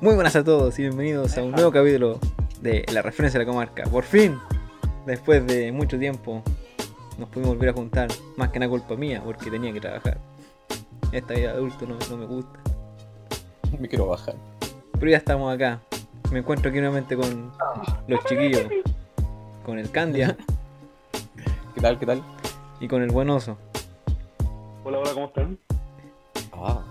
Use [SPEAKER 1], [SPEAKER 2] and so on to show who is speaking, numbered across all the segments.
[SPEAKER 1] Muy buenas a todos y bienvenidos a un nuevo capítulo de La Referencia de la Comarca. Por fin, después de mucho tiempo, nos pudimos volver a juntar. Más que nada culpa mía, porque tenía que trabajar. Esta vida de adulto no, no me gusta.
[SPEAKER 2] Me quiero bajar.
[SPEAKER 1] Pero ya estamos acá. Me encuentro aquí nuevamente con los chiquillos. Con el Candia
[SPEAKER 2] ¿Qué tal? ¿Qué tal?
[SPEAKER 1] y con el buen oso.
[SPEAKER 3] Hola, hola, ¿cómo están?
[SPEAKER 2] Ah,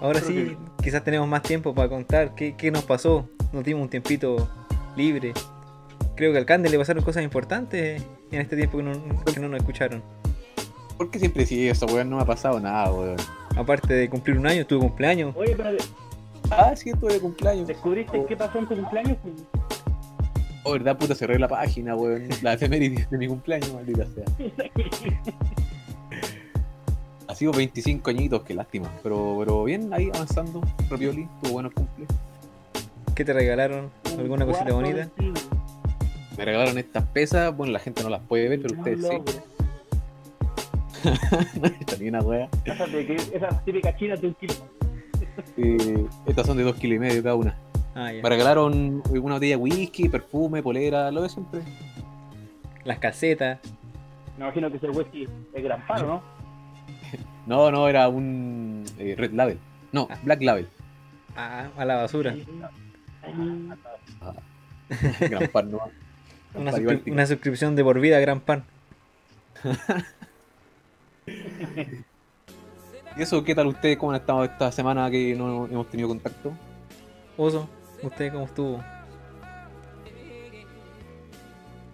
[SPEAKER 1] Ahora sí, quizás tenemos más tiempo para contar qué, qué nos pasó. Nos dimos un tiempito libre. Creo que al Candia le pasaron cosas importantes en este tiempo que no, que no nos escucharon.
[SPEAKER 2] ¿por qué siempre si esa weón no me ha pasado nada, weón?
[SPEAKER 1] Aparte de cumplir un año, tuve cumpleaños.
[SPEAKER 3] Oye, pero
[SPEAKER 2] Ah, sí, estuve de cumpleaños.
[SPEAKER 3] ¿descubriste qué pasó en tu cumpleaños?
[SPEAKER 2] Oh, verdad, puta, cerré la página, weón. La efeméride de mi cumpleaños, maldita sea. Ha sido 25 añitos, qué lástima. Pero, pero bien, ahí avanzando. Rapioli, tuvo buenos cumple.
[SPEAKER 1] ¿Qué te regalaron? ¿Alguna cosita bonita?
[SPEAKER 2] Me regalaron estas pesas. Bueno, la gente no las puede ver, pero
[SPEAKER 3] No,
[SPEAKER 2] ustedes sí.
[SPEAKER 3] loco.
[SPEAKER 2] Esta ni una wea.
[SPEAKER 3] Esas de que- esas típicas chinas de un kilo.
[SPEAKER 2] Eh, estas son de 2 kilos y medio cada una.
[SPEAKER 1] Ah, ya.
[SPEAKER 2] Me regalaron una botella de whisky, perfume, polera, lo de siempre.
[SPEAKER 1] Las calcetas.
[SPEAKER 3] Me imagino que ese whisky es gran paro, ¿no?
[SPEAKER 2] No, no, era un eh, Red Label. No,
[SPEAKER 1] Ah.
[SPEAKER 2] Black Label.
[SPEAKER 1] Ah, a la basura.
[SPEAKER 2] Gran par, ¿no?
[SPEAKER 1] Una, suscri-
[SPEAKER 2] Báltica.
[SPEAKER 1] una suscripción de por vida a Gran Pan.
[SPEAKER 2] ¿Y eso qué tal ustedes? ¿Cómo han estado esta semana que no hemos tenido contacto?
[SPEAKER 1] Oso, ¿usted cómo estuvo?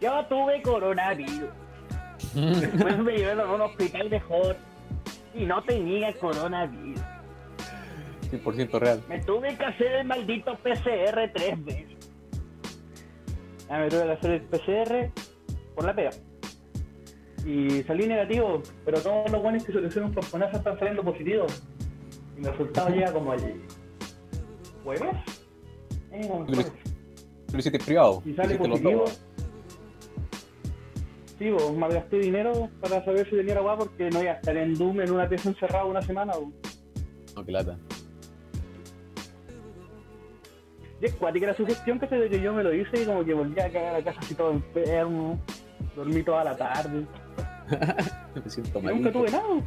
[SPEAKER 3] Yo tuve coronavirus. Después me llevaron a un hospital mejor. Y no tenía coronavirus.
[SPEAKER 2] 100% real.
[SPEAKER 3] Me tuve que hacer el maldito PCR tres veces. Ah, me tuve que hacer el PCR por la pega. Y salí negativo, pero todos los buenos que se le hicieron por ponerse están saliendo positivos. Y mi resultado llega como el jueves. Eh.
[SPEAKER 2] ¿Lo hiciste privado?
[SPEAKER 3] Si sale
[SPEAKER 2] ¿Hiciste los
[SPEAKER 3] positivo. Sí, vos, malgasté dinero para saber si tenía agua porque no iba a estar en Doom en una pieza encerrada una semana. bo.
[SPEAKER 2] No, qué lata.
[SPEAKER 3] Y es cuática la sugestión que, se- de que yo me lo hice y como que volví a cagar a la casa así todo enfermo. Dormí toda la tarde.
[SPEAKER 2] Me siento mal.
[SPEAKER 3] nunca tuve nada.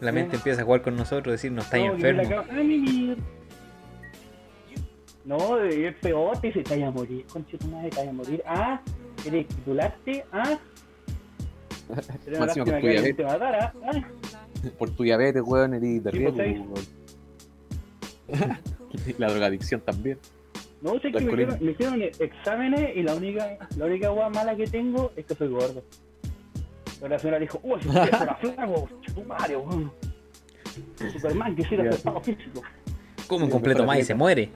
[SPEAKER 1] La mente empieza a jugar con nosotros, decir, no estáis
[SPEAKER 3] No, me
[SPEAKER 1] enfermo.
[SPEAKER 3] No, es peor, te dice, te vayas a morir, conchito madre, te vayas a morir. Ah, querés titularte, ah. Pero una lástima que alguien
[SPEAKER 2] diabetes.
[SPEAKER 3] te matara, ah.
[SPEAKER 2] Por tu diabetes, weón, eres de riesgo,
[SPEAKER 3] pues,
[SPEAKER 2] weón. La drogadicción también.
[SPEAKER 3] No, sé que me hicieron, me hicieron exámenes y la única, la única hueá mala que tengo es que soy gordo. Pero la señora dijo, uy, si usted fuera flaco, madre, weón. Superman quisiera
[SPEAKER 2] Ya.
[SPEAKER 3] ser estado físico.
[SPEAKER 1] Como un completo más y se muere.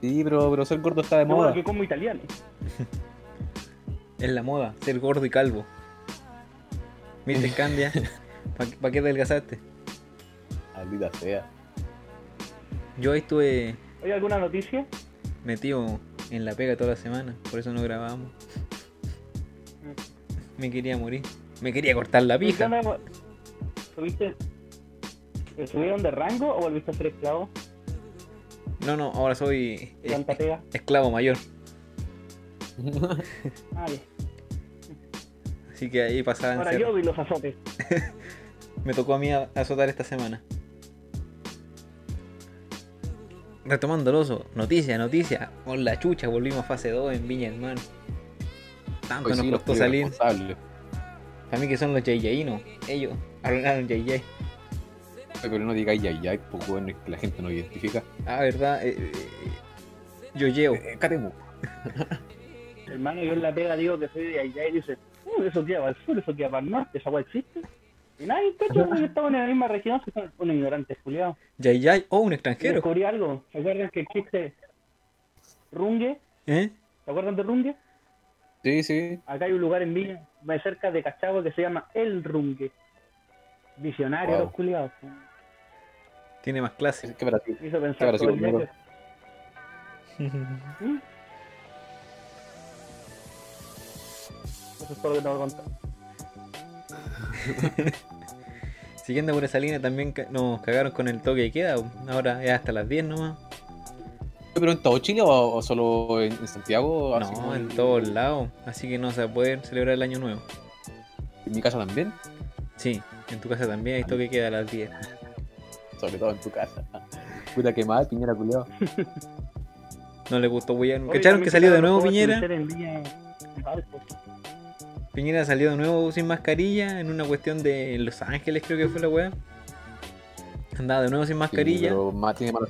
[SPEAKER 2] Sí, pero, pero ser gordo está de moda.
[SPEAKER 3] que como italiano.
[SPEAKER 1] Es la moda, ser gordo y calvo. ¿Viste, Candia? ¿Para qué adelgazaste?
[SPEAKER 2] Maldita sea.
[SPEAKER 1] Yo ahí estuve
[SPEAKER 3] ¿Hay alguna noticia?
[SPEAKER 1] metido en la pega toda la semana, por eso no grabamos. Me quería morir. Me quería cortar la pija.
[SPEAKER 3] ¿Subiste? ¿Te subieron de rango o volviste a ser esclavo?
[SPEAKER 1] No, no, ahora soy eh, esclavo mayor.
[SPEAKER 3] Ah.
[SPEAKER 1] Así que ahí pasaban.
[SPEAKER 3] Ahora yo vi los azotes.
[SPEAKER 1] Me tocó a mí azotar esta semana. Retomando el oso, noticia, noticia. Con la chucha volvimos a fase 2 en Viña del Mar. Tanto
[SPEAKER 2] Hoy
[SPEAKER 1] nos
[SPEAKER 2] sí,
[SPEAKER 1] costó salir. A mí que son los JJ, no. Ellos arruinaron JJ.
[SPEAKER 2] Pero no digáis ya, pues que la gente no identifica.
[SPEAKER 1] Ah, verdad. Eh, eh, yo llevo.
[SPEAKER 2] Eh, Catemu.
[SPEAKER 3] Hermano, yo en la pega digo que soy de allá y dice, "Uh, eso queda para el sur, eso queda para el norte, esa hueá existe. Y nadie cacha porque estamos en la misma región, si son unos ignorantes, culiados.
[SPEAKER 1] JJ o un extranjero.
[SPEAKER 3] Descubrí algo. ¿Se acuerdan que existe Rungue?
[SPEAKER 1] ¿Eh?
[SPEAKER 3] ¿Se acuerdan de Rungue?
[SPEAKER 2] Sí, sí.
[SPEAKER 3] Acá hay un lugar en Viña, muy cerca de Cachagua, que se llama El Rungue. Visionario,
[SPEAKER 2] Wow.
[SPEAKER 3] los culiados.
[SPEAKER 1] Tiene más clase.
[SPEAKER 2] ¿Qué para ti?
[SPEAKER 3] Hizo pensar
[SPEAKER 2] sí,
[SPEAKER 3] todo el día Eso es todo lo que tengo que contar.
[SPEAKER 1] Siguiendo por esa línea también nos cagaron con el toque de queda. Ahora es hasta las 10 nomás.
[SPEAKER 2] ¿Pero en todo Chile o, solo en, Santiago? Así como
[SPEAKER 1] No, en todos lados. Así que no se va a poder celebrar el año nuevo.
[SPEAKER 2] En mi casa también,
[SPEAKER 1] Sí, en tu casa también hay toque de queda a las 10.
[SPEAKER 2] sobre todo en tu casa. Puta que mal, Piñera culiao.
[SPEAKER 1] No le gustó William. ¿Cacharon que salió de nuevo Piñera?
[SPEAKER 3] en.
[SPEAKER 1] Piñera salió de nuevo sin mascarilla en una cuestión de Los Ángeles, creo que fue la weá. Andaba de nuevo sin
[SPEAKER 2] Sí,
[SPEAKER 1] mascarilla.
[SPEAKER 2] pero más tiene mala,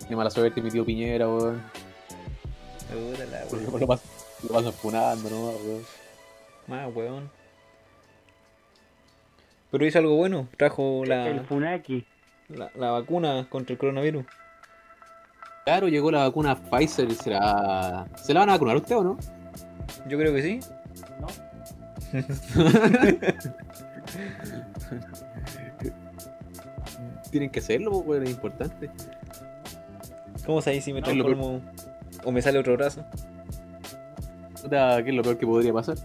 [SPEAKER 2] tiene mala suerte mi tío Piñera, weón.
[SPEAKER 1] La
[SPEAKER 2] Lo, lo, pasan- lo pasan funando, ¿no? weón.
[SPEAKER 1] Más weón. Pero hizo algo bueno, trajo
[SPEAKER 3] El
[SPEAKER 1] la,
[SPEAKER 3] Funaki.
[SPEAKER 1] la, la vacuna contra el coronavirus.
[SPEAKER 2] Claro, llegó la vacuna Pfizer y será. ¿Se la van a vacunar usted o no?
[SPEAKER 1] Yo creo que sí.
[SPEAKER 2] Tienen que hacerlo, weón, es importante.
[SPEAKER 1] ¿Cómo sabéis si me transformo o me sale otro brazo?
[SPEAKER 2] ¿qué es lo peor que podría pasar?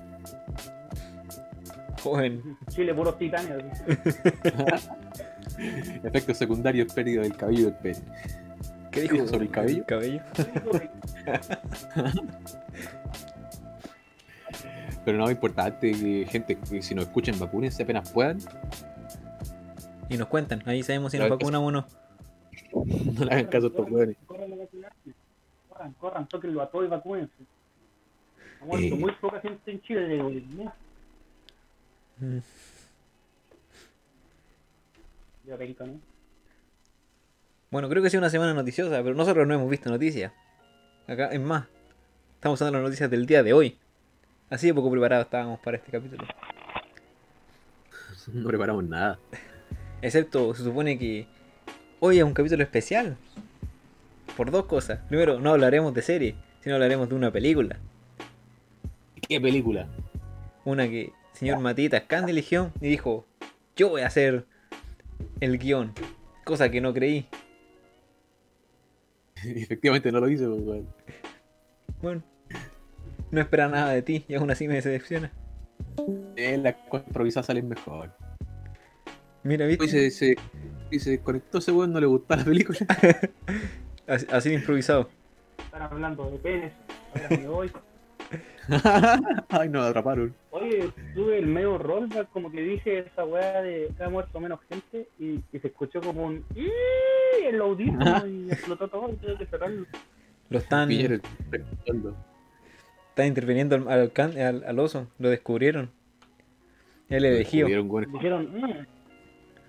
[SPEAKER 1] Joven.
[SPEAKER 3] Chile, puros titanes.
[SPEAKER 2] Efectos secundarios, pérdida del cabello del pene.
[SPEAKER 1] ¿Qué dijo?
[SPEAKER 2] ¿Sobre el cabello?
[SPEAKER 1] cabello.
[SPEAKER 2] Pero no, es importante que gente que si nos escuchen vacúnense apenas puedan.
[SPEAKER 1] Y nos cuentan, ahí sabemos si nos vacunamos o no.
[SPEAKER 2] No le hagan caso a estos weones.
[SPEAKER 3] Corran. Corran, corran, tóquenlo a todos y vacúnense.
[SPEAKER 2] Eh.
[SPEAKER 3] muy poca gente en Chile de ¿no?
[SPEAKER 1] Mm.
[SPEAKER 3] ¿no?
[SPEAKER 1] Bueno, creo que ha sido una semana noticiosa, pero nosotros no hemos visto noticias. Acá, es más, estamos dando las noticias del día de hoy. Así de poco preparados estábamos para este capítulo.
[SPEAKER 2] No preparamos nada.
[SPEAKER 1] Excepto, se supone que hoy es un capítulo especial. Por dos cosas. Primero, no hablaremos de serie, sino hablaremos de una película.
[SPEAKER 2] ¿Qué película?
[SPEAKER 1] Una que el señor Matita Candy eligió y dijo, yo voy a hacer el guion. Cosa que no creí.
[SPEAKER 2] Efectivamente no lo hice, pues, weón.
[SPEAKER 1] Bueno, no esperaba nada de ti y aún así me decepciona.
[SPEAKER 2] Eh, las cosas improvisadas salen mejor.
[SPEAKER 1] Mira, ¿viste?
[SPEAKER 2] se, se, y se desconectó ese weón, no le gustó la película.
[SPEAKER 1] Así, así de improvisado.
[SPEAKER 3] Están hablando de penes. Ahora me voy.
[SPEAKER 2] Ay, nos atraparon.
[SPEAKER 3] Oye, tuve el medio rollback, como que dije esa weá de que ha muerto menos gente y, y se escuchó como un los audífonos y explotó todo y tuve que cerrarlo.
[SPEAKER 1] Lo están,
[SPEAKER 2] Piñera
[SPEAKER 1] están interviniendo al, al, can- al- al oso. Lo descubrieron.
[SPEAKER 2] Descubrieron, weón.
[SPEAKER 3] Dijeron, "Mm,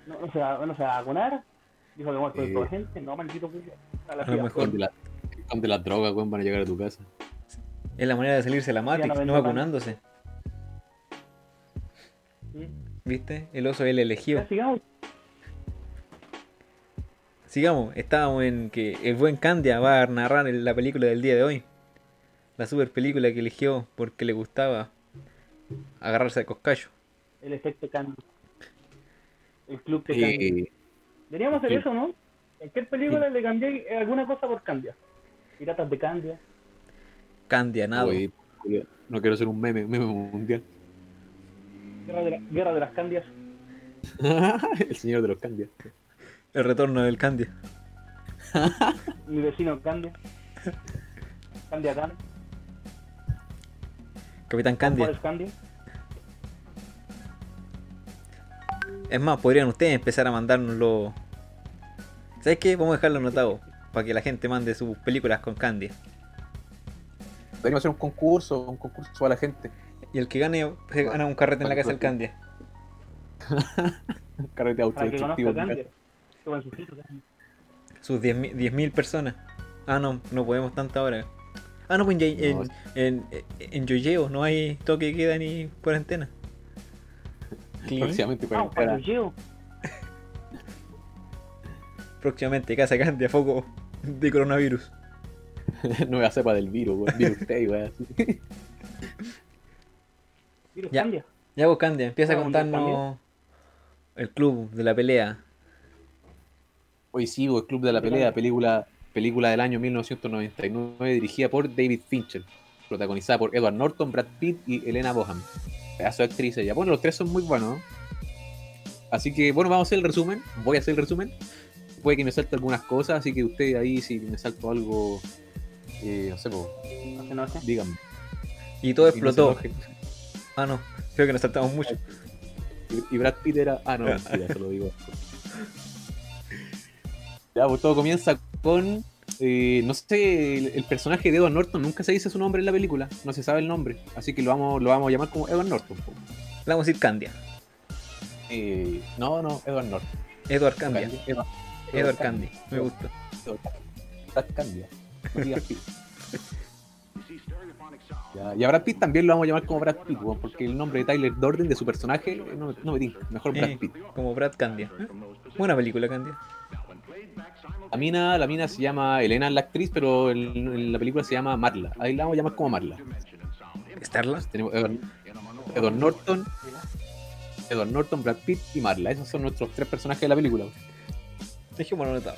[SPEAKER 3] no, no, se va, no se va a vacunar. Dijo que muerto
[SPEAKER 2] Eh.
[SPEAKER 3] de toda gente. No, maldito. A la
[SPEAKER 1] A lo mejor.
[SPEAKER 2] De la, de las drogas, weón, van a llegar a tu casa.
[SPEAKER 1] Es la manera de salirse la Matrix,
[SPEAKER 3] no
[SPEAKER 1] vacunándose.
[SPEAKER 3] Sí.
[SPEAKER 1] ¿Viste? El oso el elegido.
[SPEAKER 3] Sigamos.
[SPEAKER 1] Sigamos, estábamos en que el buen Candia va a narrar la película del día de hoy. La super película que eligió porque le gustaba agarrarse a coscayo.
[SPEAKER 3] El efecto Candy. El club de Candy.
[SPEAKER 2] Eh,
[SPEAKER 3] Deberíamos hacer eso, ¿no? Cualquier película le cambié alguna cosa por Candia. Piratas de Candia.
[SPEAKER 1] Candia, nada.
[SPEAKER 2] culiao, no quiero ser un meme, un meme mundial.
[SPEAKER 3] Guerra de, la- Guerra de las Candias.
[SPEAKER 2] el señor de los cambios.
[SPEAKER 1] El retorno del Candia.
[SPEAKER 3] Mi vecino Candia. Candia Can.
[SPEAKER 1] Capitán Candia.
[SPEAKER 3] Forrest Candia.
[SPEAKER 1] Es más, podrían ustedes empezar a mandárnoslo. ¿Sabes qué? Vamos a dejarlo anotado. Para que la gente mande sus películas con Candia.
[SPEAKER 2] Deberíamos hacer un concurso, un concurso para la gente.
[SPEAKER 1] Y el que gane, se gana un carrete en la casa del Candia.
[SPEAKER 2] Un carrete autodestructivo.
[SPEAKER 3] Sus hijos.
[SPEAKER 1] Sus 10.000 10.000 personas. Ah, no, no podemos tanta hora. Ah, no, pues en,
[SPEAKER 2] No,
[SPEAKER 1] en, en, en Yoyeo no hay toque de queda ni cuarentena.
[SPEAKER 2] Próximamente
[SPEAKER 3] Ah, llevo.
[SPEAKER 1] Próximamente Casa Candia, foco de coronavirus.
[SPEAKER 2] nueva cepa del virus, weón. Virus T, weón. así.
[SPEAKER 3] Virus
[SPEAKER 1] Ya.
[SPEAKER 3] Candia.
[SPEAKER 1] Ya vos, Candia, empieza a
[SPEAKER 3] Ah,
[SPEAKER 1] contarnos el club de la pelea.
[SPEAKER 2] Hoy sí, el Club de la Pelea, película, película del año 1999, dirigida por David Fincher, protagonizada por Edward Norton, Brad Pitt y Elena Boham. Pedazo de actrices. Ya, bueno, los tres son muy buenos. ¿no? Así que bueno, vamos a hacer el resumen. Voy a hacer el resumen. Puede que me salte algunas cosas, así que usted ahí, si me salto algo, eh, no sé, pues,
[SPEAKER 4] No se enoje.
[SPEAKER 2] díganme.
[SPEAKER 1] Y todo
[SPEAKER 2] Y se
[SPEAKER 1] explotó. Ah, no. Creo que nos saltamos mucho.
[SPEAKER 2] Y- Y Brad Pitt era. Ah, no, mentira, eso lo digo. Ya, pues todo comienza con. eh, no sé, el, el personaje de Edward Norton nunca se dice su nombre en la película. No se sabe el nombre. Así que lo vamos, lo vamos a llamar como Edward Norton.
[SPEAKER 1] Le vamos a decir Candia.
[SPEAKER 2] Eh, no, no, Edward Norton.
[SPEAKER 1] Edward Candia.
[SPEAKER 2] Candy, Edward,
[SPEAKER 1] Edward Candy. Me gusta.
[SPEAKER 2] Brad Candia. Ya, y a Brad Pitt también lo vamos a llamar como Brad Pitt, porque el nombre de Tyler Durden de su personaje no, no me tinca. Mejor Brad
[SPEAKER 1] Eh,
[SPEAKER 2] Pitt.
[SPEAKER 1] como Brad Candia. ¿eh? Buena película, Candia.
[SPEAKER 2] La mina, la mina se llama Elena, la actriz, pero en, en la película se llama Marla. Ahí la vamos a llamar como Marla.
[SPEAKER 1] Starla.
[SPEAKER 2] Tenemos Edward, Edward Norton, Edward Norton, Brad Pitt y Marla. Esos son nuestros tres personajes de la película.
[SPEAKER 1] Dejémoslo anotado.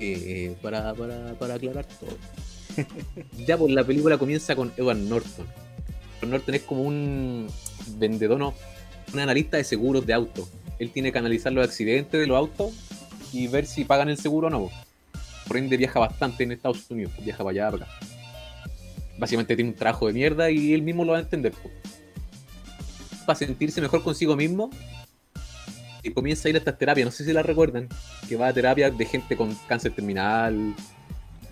[SPEAKER 2] Eh, para, para, para aclarar todo. ya, pues la película comienza con Edward Norton. Edward Norton es como un vendedor, no, un analista de seguros de autos. Él tiene que analizar los accidentes de los autos y ver si pagan el seguro o no. Por ende viaja bastante en Estados Unidos, viaja para allá, para acá. Básicamente tiene un trabajo de mierda y él mismo lo va a entender. pues. Para sentirse mejor consigo mismo, y comienza a ir a estas terapias, no sé si la recuerdan, que va a terapia de gente con cáncer terminal,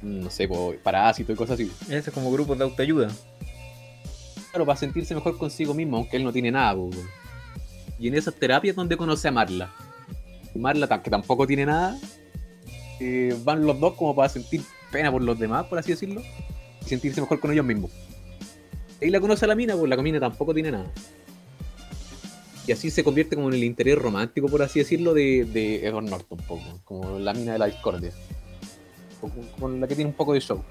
[SPEAKER 2] no sé, parásito y cosas así.
[SPEAKER 1] Eso es como grupos de autoayuda.
[SPEAKER 2] Claro, para sentirse mejor consigo mismo, aunque él no tiene nada, po. Y en esas terapias donde conoce a Marla. Marla, que tampoco tiene nada, van los dos como para sentir pena por los demás, por así decirlo, y sentirse mejor con ellos mismos. Y la conoce a la mina, pues la mina tampoco tiene nada. Y así se convierte como en el interés romántico, por así decirlo, de, de Edward Norton, un poco, como la mina de la discordia. Con, la que tiene un poco de show.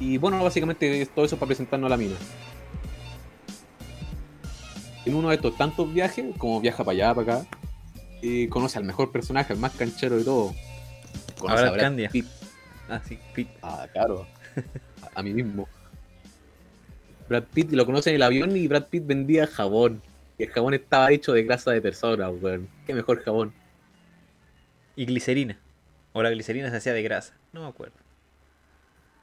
[SPEAKER 2] Y bueno, básicamente todo eso para presentarnos a la mina. En uno de estos tantos viajes, como viaja para allá, para acá, conoce al mejor personaje, al más canchero de todo. Conoce a Brad
[SPEAKER 1] Candia.
[SPEAKER 2] Pitt.
[SPEAKER 1] Ah, sí, Pitt.
[SPEAKER 2] Ah, claro. A, a mí mismo. Brad Pitt lo conoce en el avión y Brad Pitt vendía jabón. Y el jabón estaba hecho de grasa de persona, weón. Qué mejor jabón.
[SPEAKER 1] Y glicerina. O la glicerina se hacía de grasa. No me acuerdo.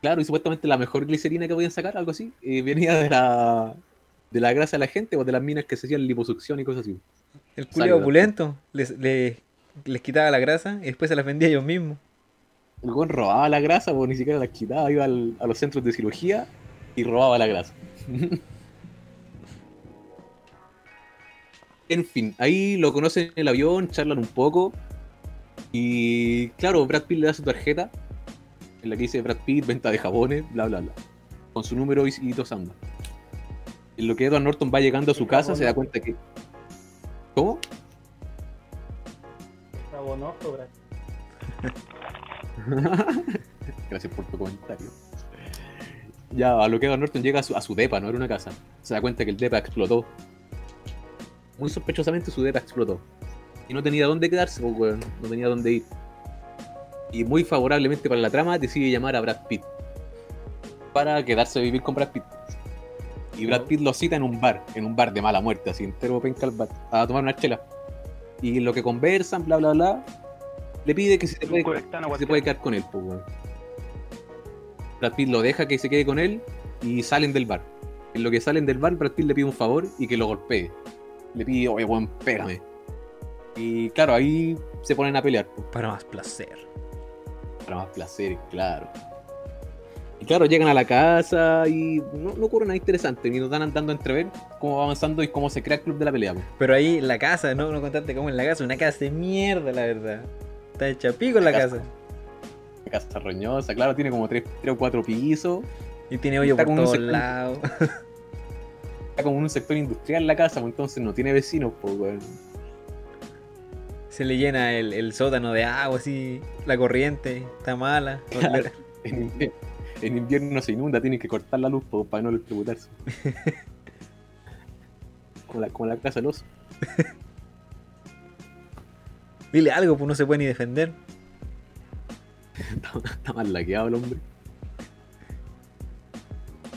[SPEAKER 2] Claro, y supuestamente la mejor glicerina que podían sacar, algo así, eh, venía de la, de la grasa de la gente o de las minas que se hacían liposucción y cosas así.
[SPEAKER 1] El culio opulento les, les, les quitaba la grasa y después se las vendía ellos mismos.
[SPEAKER 2] El weón robaba la grasa, o ni siquiera la quitaba, iba al- a los centros de cirugía y robaba la grasa. en fin, ahí lo conocen en el avión, charlan un poco. Y claro, Brad Pitt le da su tarjeta, en la que dice Brad Pitt, venta de jabones, bla bla bla. Con su número y, y dos andas. En lo que Edward Norton va llegando a su casa, se da cuenta que. ¿Cómo?
[SPEAKER 4] Sabonoso, Brad.
[SPEAKER 2] Gracias por tu comentario. Ya, a lo que Edward Norton llega a su, a su depa, no era una casa. Se da cuenta que el depa explotó. Muy sospechosamente su depa explotó. Y no tenía dónde quedarse, pues, weón. No tenía dónde ir. Y muy favorablemente para la trama, decide llamar a Brad Pitt. Para quedarse a vivir con Brad Pitt. Y Brad Pitt lo cita en un bar, en un bar de mala muerte, así entero penca al bar, a tomar una chela. Y en lo que conversan, bla bla bla, le pide que si se puede, que se puede quedar con él, pues, weón. Brad Pitt lo deja que se quede con él y salen del bar. En lo que salen del bar, Brad Pitt le pide un favor y que lo golpee. Le pide, oye, weón, pégame. Y claro, ahí se ponen a pelear, pues,
[SPEAKER 1] Para más placer.
[SPEAKER 2] para más placer, claro. Y claro, llegan a la casa y no, no ocurre nada interesante, ni nos dan dando a entrever cómo va avanzando y cómo se crea el club de la pelea. pues.
[SPEAKER 1] Pero ahí la casa, no, no contaste cómo en la casa, una casa de mierda, la verdad. Está hecha pico en la
[SPEAKER 2] La casa.
[SPEAKER 1] casa.
[SPEAKER 2] La casa roñosa, claro, tiene como tres, tres o cuatro pisos.
[SPEAKER 1] Y tiene hoyo
[SPEAKER 2] Está
[SPEAKER 1] por todos lados.
[SPEAKER 2] Está como en un sector industrial la casa, pues, entonces no tiene vecinos, pues.
[SPEAKER 1] Se le llena el, el sótano de agua, así. La corriente está mala.
[SPEAKER 2] En, invier- en invierno se inunda, tienen que cortar la luz para no electrocutarse. como, la, como la casa del oso.
[SPEAKER 1] Dile algo, pues no se puede ni defender.
[SPEAKER 2] Está, está mal laqueado el hombre.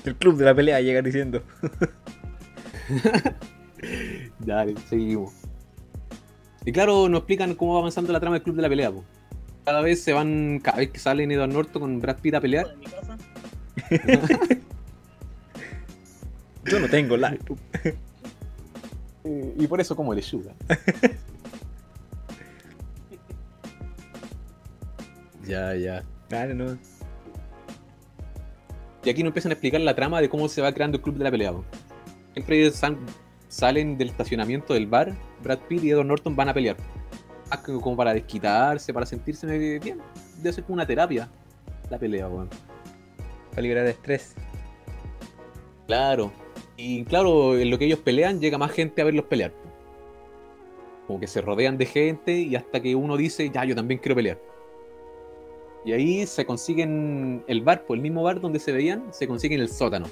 [SPEAKER 1] El club de la pelea llega diciendo.
[SPEAKER 2] Dale, seguimos. Y claro, nos explican cómo va avanzando la trama del club de la pelea, po. Cada vez se van, cada vez que salen Edward Norton con Brad Pitt a pelear.
[SPEAKER 1] Yo no tengo la.
[SPEAKER 2] y por eso como lechuga. ya, ya.
[SPEAKER 1] Claro, no.
[SPEAKER 2] Y aquí nos empiezan a explicar la trama de cómo se va creando el club de la pelea. Siempre salen del estacionamiento del bar, Brad Pitt y Edward Norton van a pelear. Como para desquitarse, para sentirse bien. Debe ser como una terapia la pelea, weón.
[SPEAKER 1] Para liberar estrés.
[SPEAKER 2] Claro. Y claro, en lo que ellos pelean, llega más gente a verlos pelear. Como que se rodean de gente y hasta que uno dice, ya, yo también quiero pelear. Y ahí se consiguen el bar, por el mismo bar donde se veían, se consiguen el sótano.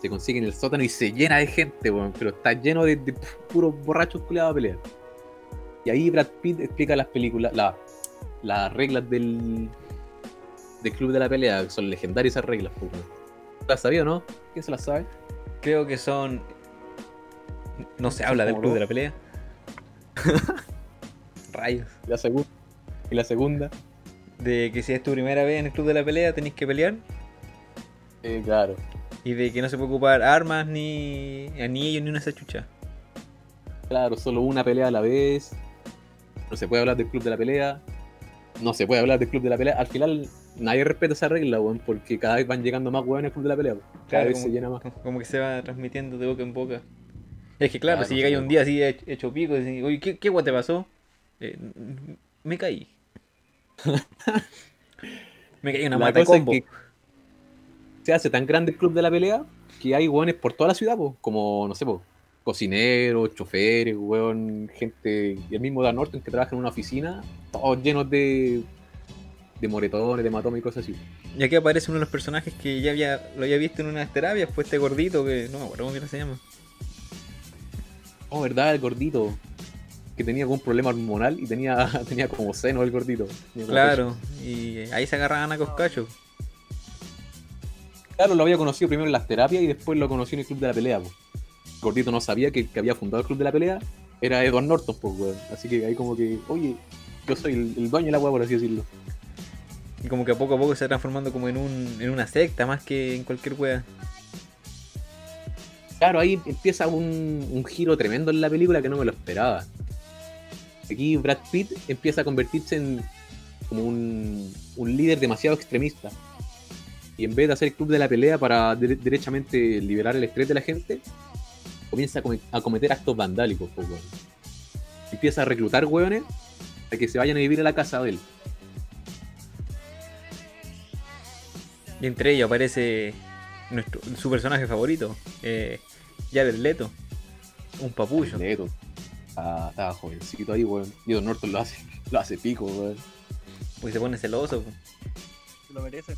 [SPEAKER 2] Se consiguen el sótano y se llena de gente, weón, pero está lleno de, de puros borrachos culiados a pelear. Y ahí Brad Pitt explica las películas, la- las reglas del, del club de la pelea, que son legendarias esas reglas, pues. ¿Las sabía o no? ¿Quién se las sabe?
[SPEAKER 1] Creo que son. No se habla del
[SPEAKER 2] ¿Cómo
[SPEAKER 1] club
[SPEAKER 2] no?
[SPEAKER 1] de la pelea. Rayos.
[SPEAKER 2] ¿Y la segunda? ¿Y la segunda?
[SPEAKER 1] De que si es tu primera vez en el club de la pelea tenéis que pelear.
[SPEAKER 2] Eh, claro.
[SPEAKER 1] Y de que no se puede ocupar armas, ni anillos, ni una sachucha.
[SPEAKER 2] Claro, solo una pelea a la vez. No se puede hablar del club de la pelea. No se puede hablar del club de la pelea. Al final, nadie respeta esa regla, weón, porque cada vez van llegando más weones al club de la pelea. weón. Cada
[SPEAKER 1] Claro,
[SPEAKER 2] vez
[SPEAKER 1] como,
[SPEAKER 2] se llena más.
[SPEAKER 1] como que se va transmitiendo de boca en boca. Es que claro,
[SPEAKER 2] Claro,
[SPEAKER 1] si
[SPEAKER 2] no.
[SPEAKER 1] un día así hecho, pico y decís, oye, ¿qué, qué guay te pasó? Eh, me caí. me caí una
[SPEAKER 2] La
[SPEAKER 1] mata
[SPEAKER 2] es
[SPEAKER 1] combo.
[SPEAKER 2] que se hace tan grande el club de la pelea que hay weones por toda la ciudad, po, como, no sé, po, cocineros, choferes, weón, gente, y el mismo Dan Norton que trabaja en una oficina, todos llenos de, de moretones, de hematomas y cosas así.
[SPEAKER 1] Y aquí aparece uno de los personajes que ya había, lo había visto en unas terapias, pues este gordito que no me acuerdo cómo se llama.
[SPEAKER 2] Oh, ¿verdad? El gordito. Que tenía algún problema hormonal y tenía, tenía como seno el gordito.
[SPEAKER 1] Claro, y ahí se agarraban a coscacho.
[SPEAKER 2] Claro, lo había conocido primero en las terapias y después lo conocí en el club de la pelea. po. Gordito no sabía que había fundado el club de la pelea era Edward Norton, pues, weón. Así que ahí como que, oye, yo soy el, el dueño de la weá, por así decirlo.
[SPEAKER 1] Y como que a poco a poco se va transformando como en, un, en una secta más que en cualquier wea.
[SPEAKER 2] Claro, ahí empieza un, un giro tremendo en la película que no me lo esperaba. Aquí Brad Pitt empieza a convertirse en como un, un líder demasiado extremista. Y en vez de hacer el club de la pelea para dere- derechamente liberar el estrés de la gente, comienza a, come- a cometer actos vandálicos. weón. Empieza a reclutar hueones para que se vayan a vivir a la casa de él.
[SPEAKER 1] Y entre ellos aparece nuestro, su personaje favorito, eh, Jared Leto, un papullo.
[SPEAKER 2] Leto. Ah, estaba jovencito ahí, weón. Y Don Norton lo hace, lo hace pico, weón.
[SPEAKER 1] Porque se pone celoso.
[SPEAKER 4] Se lo merece.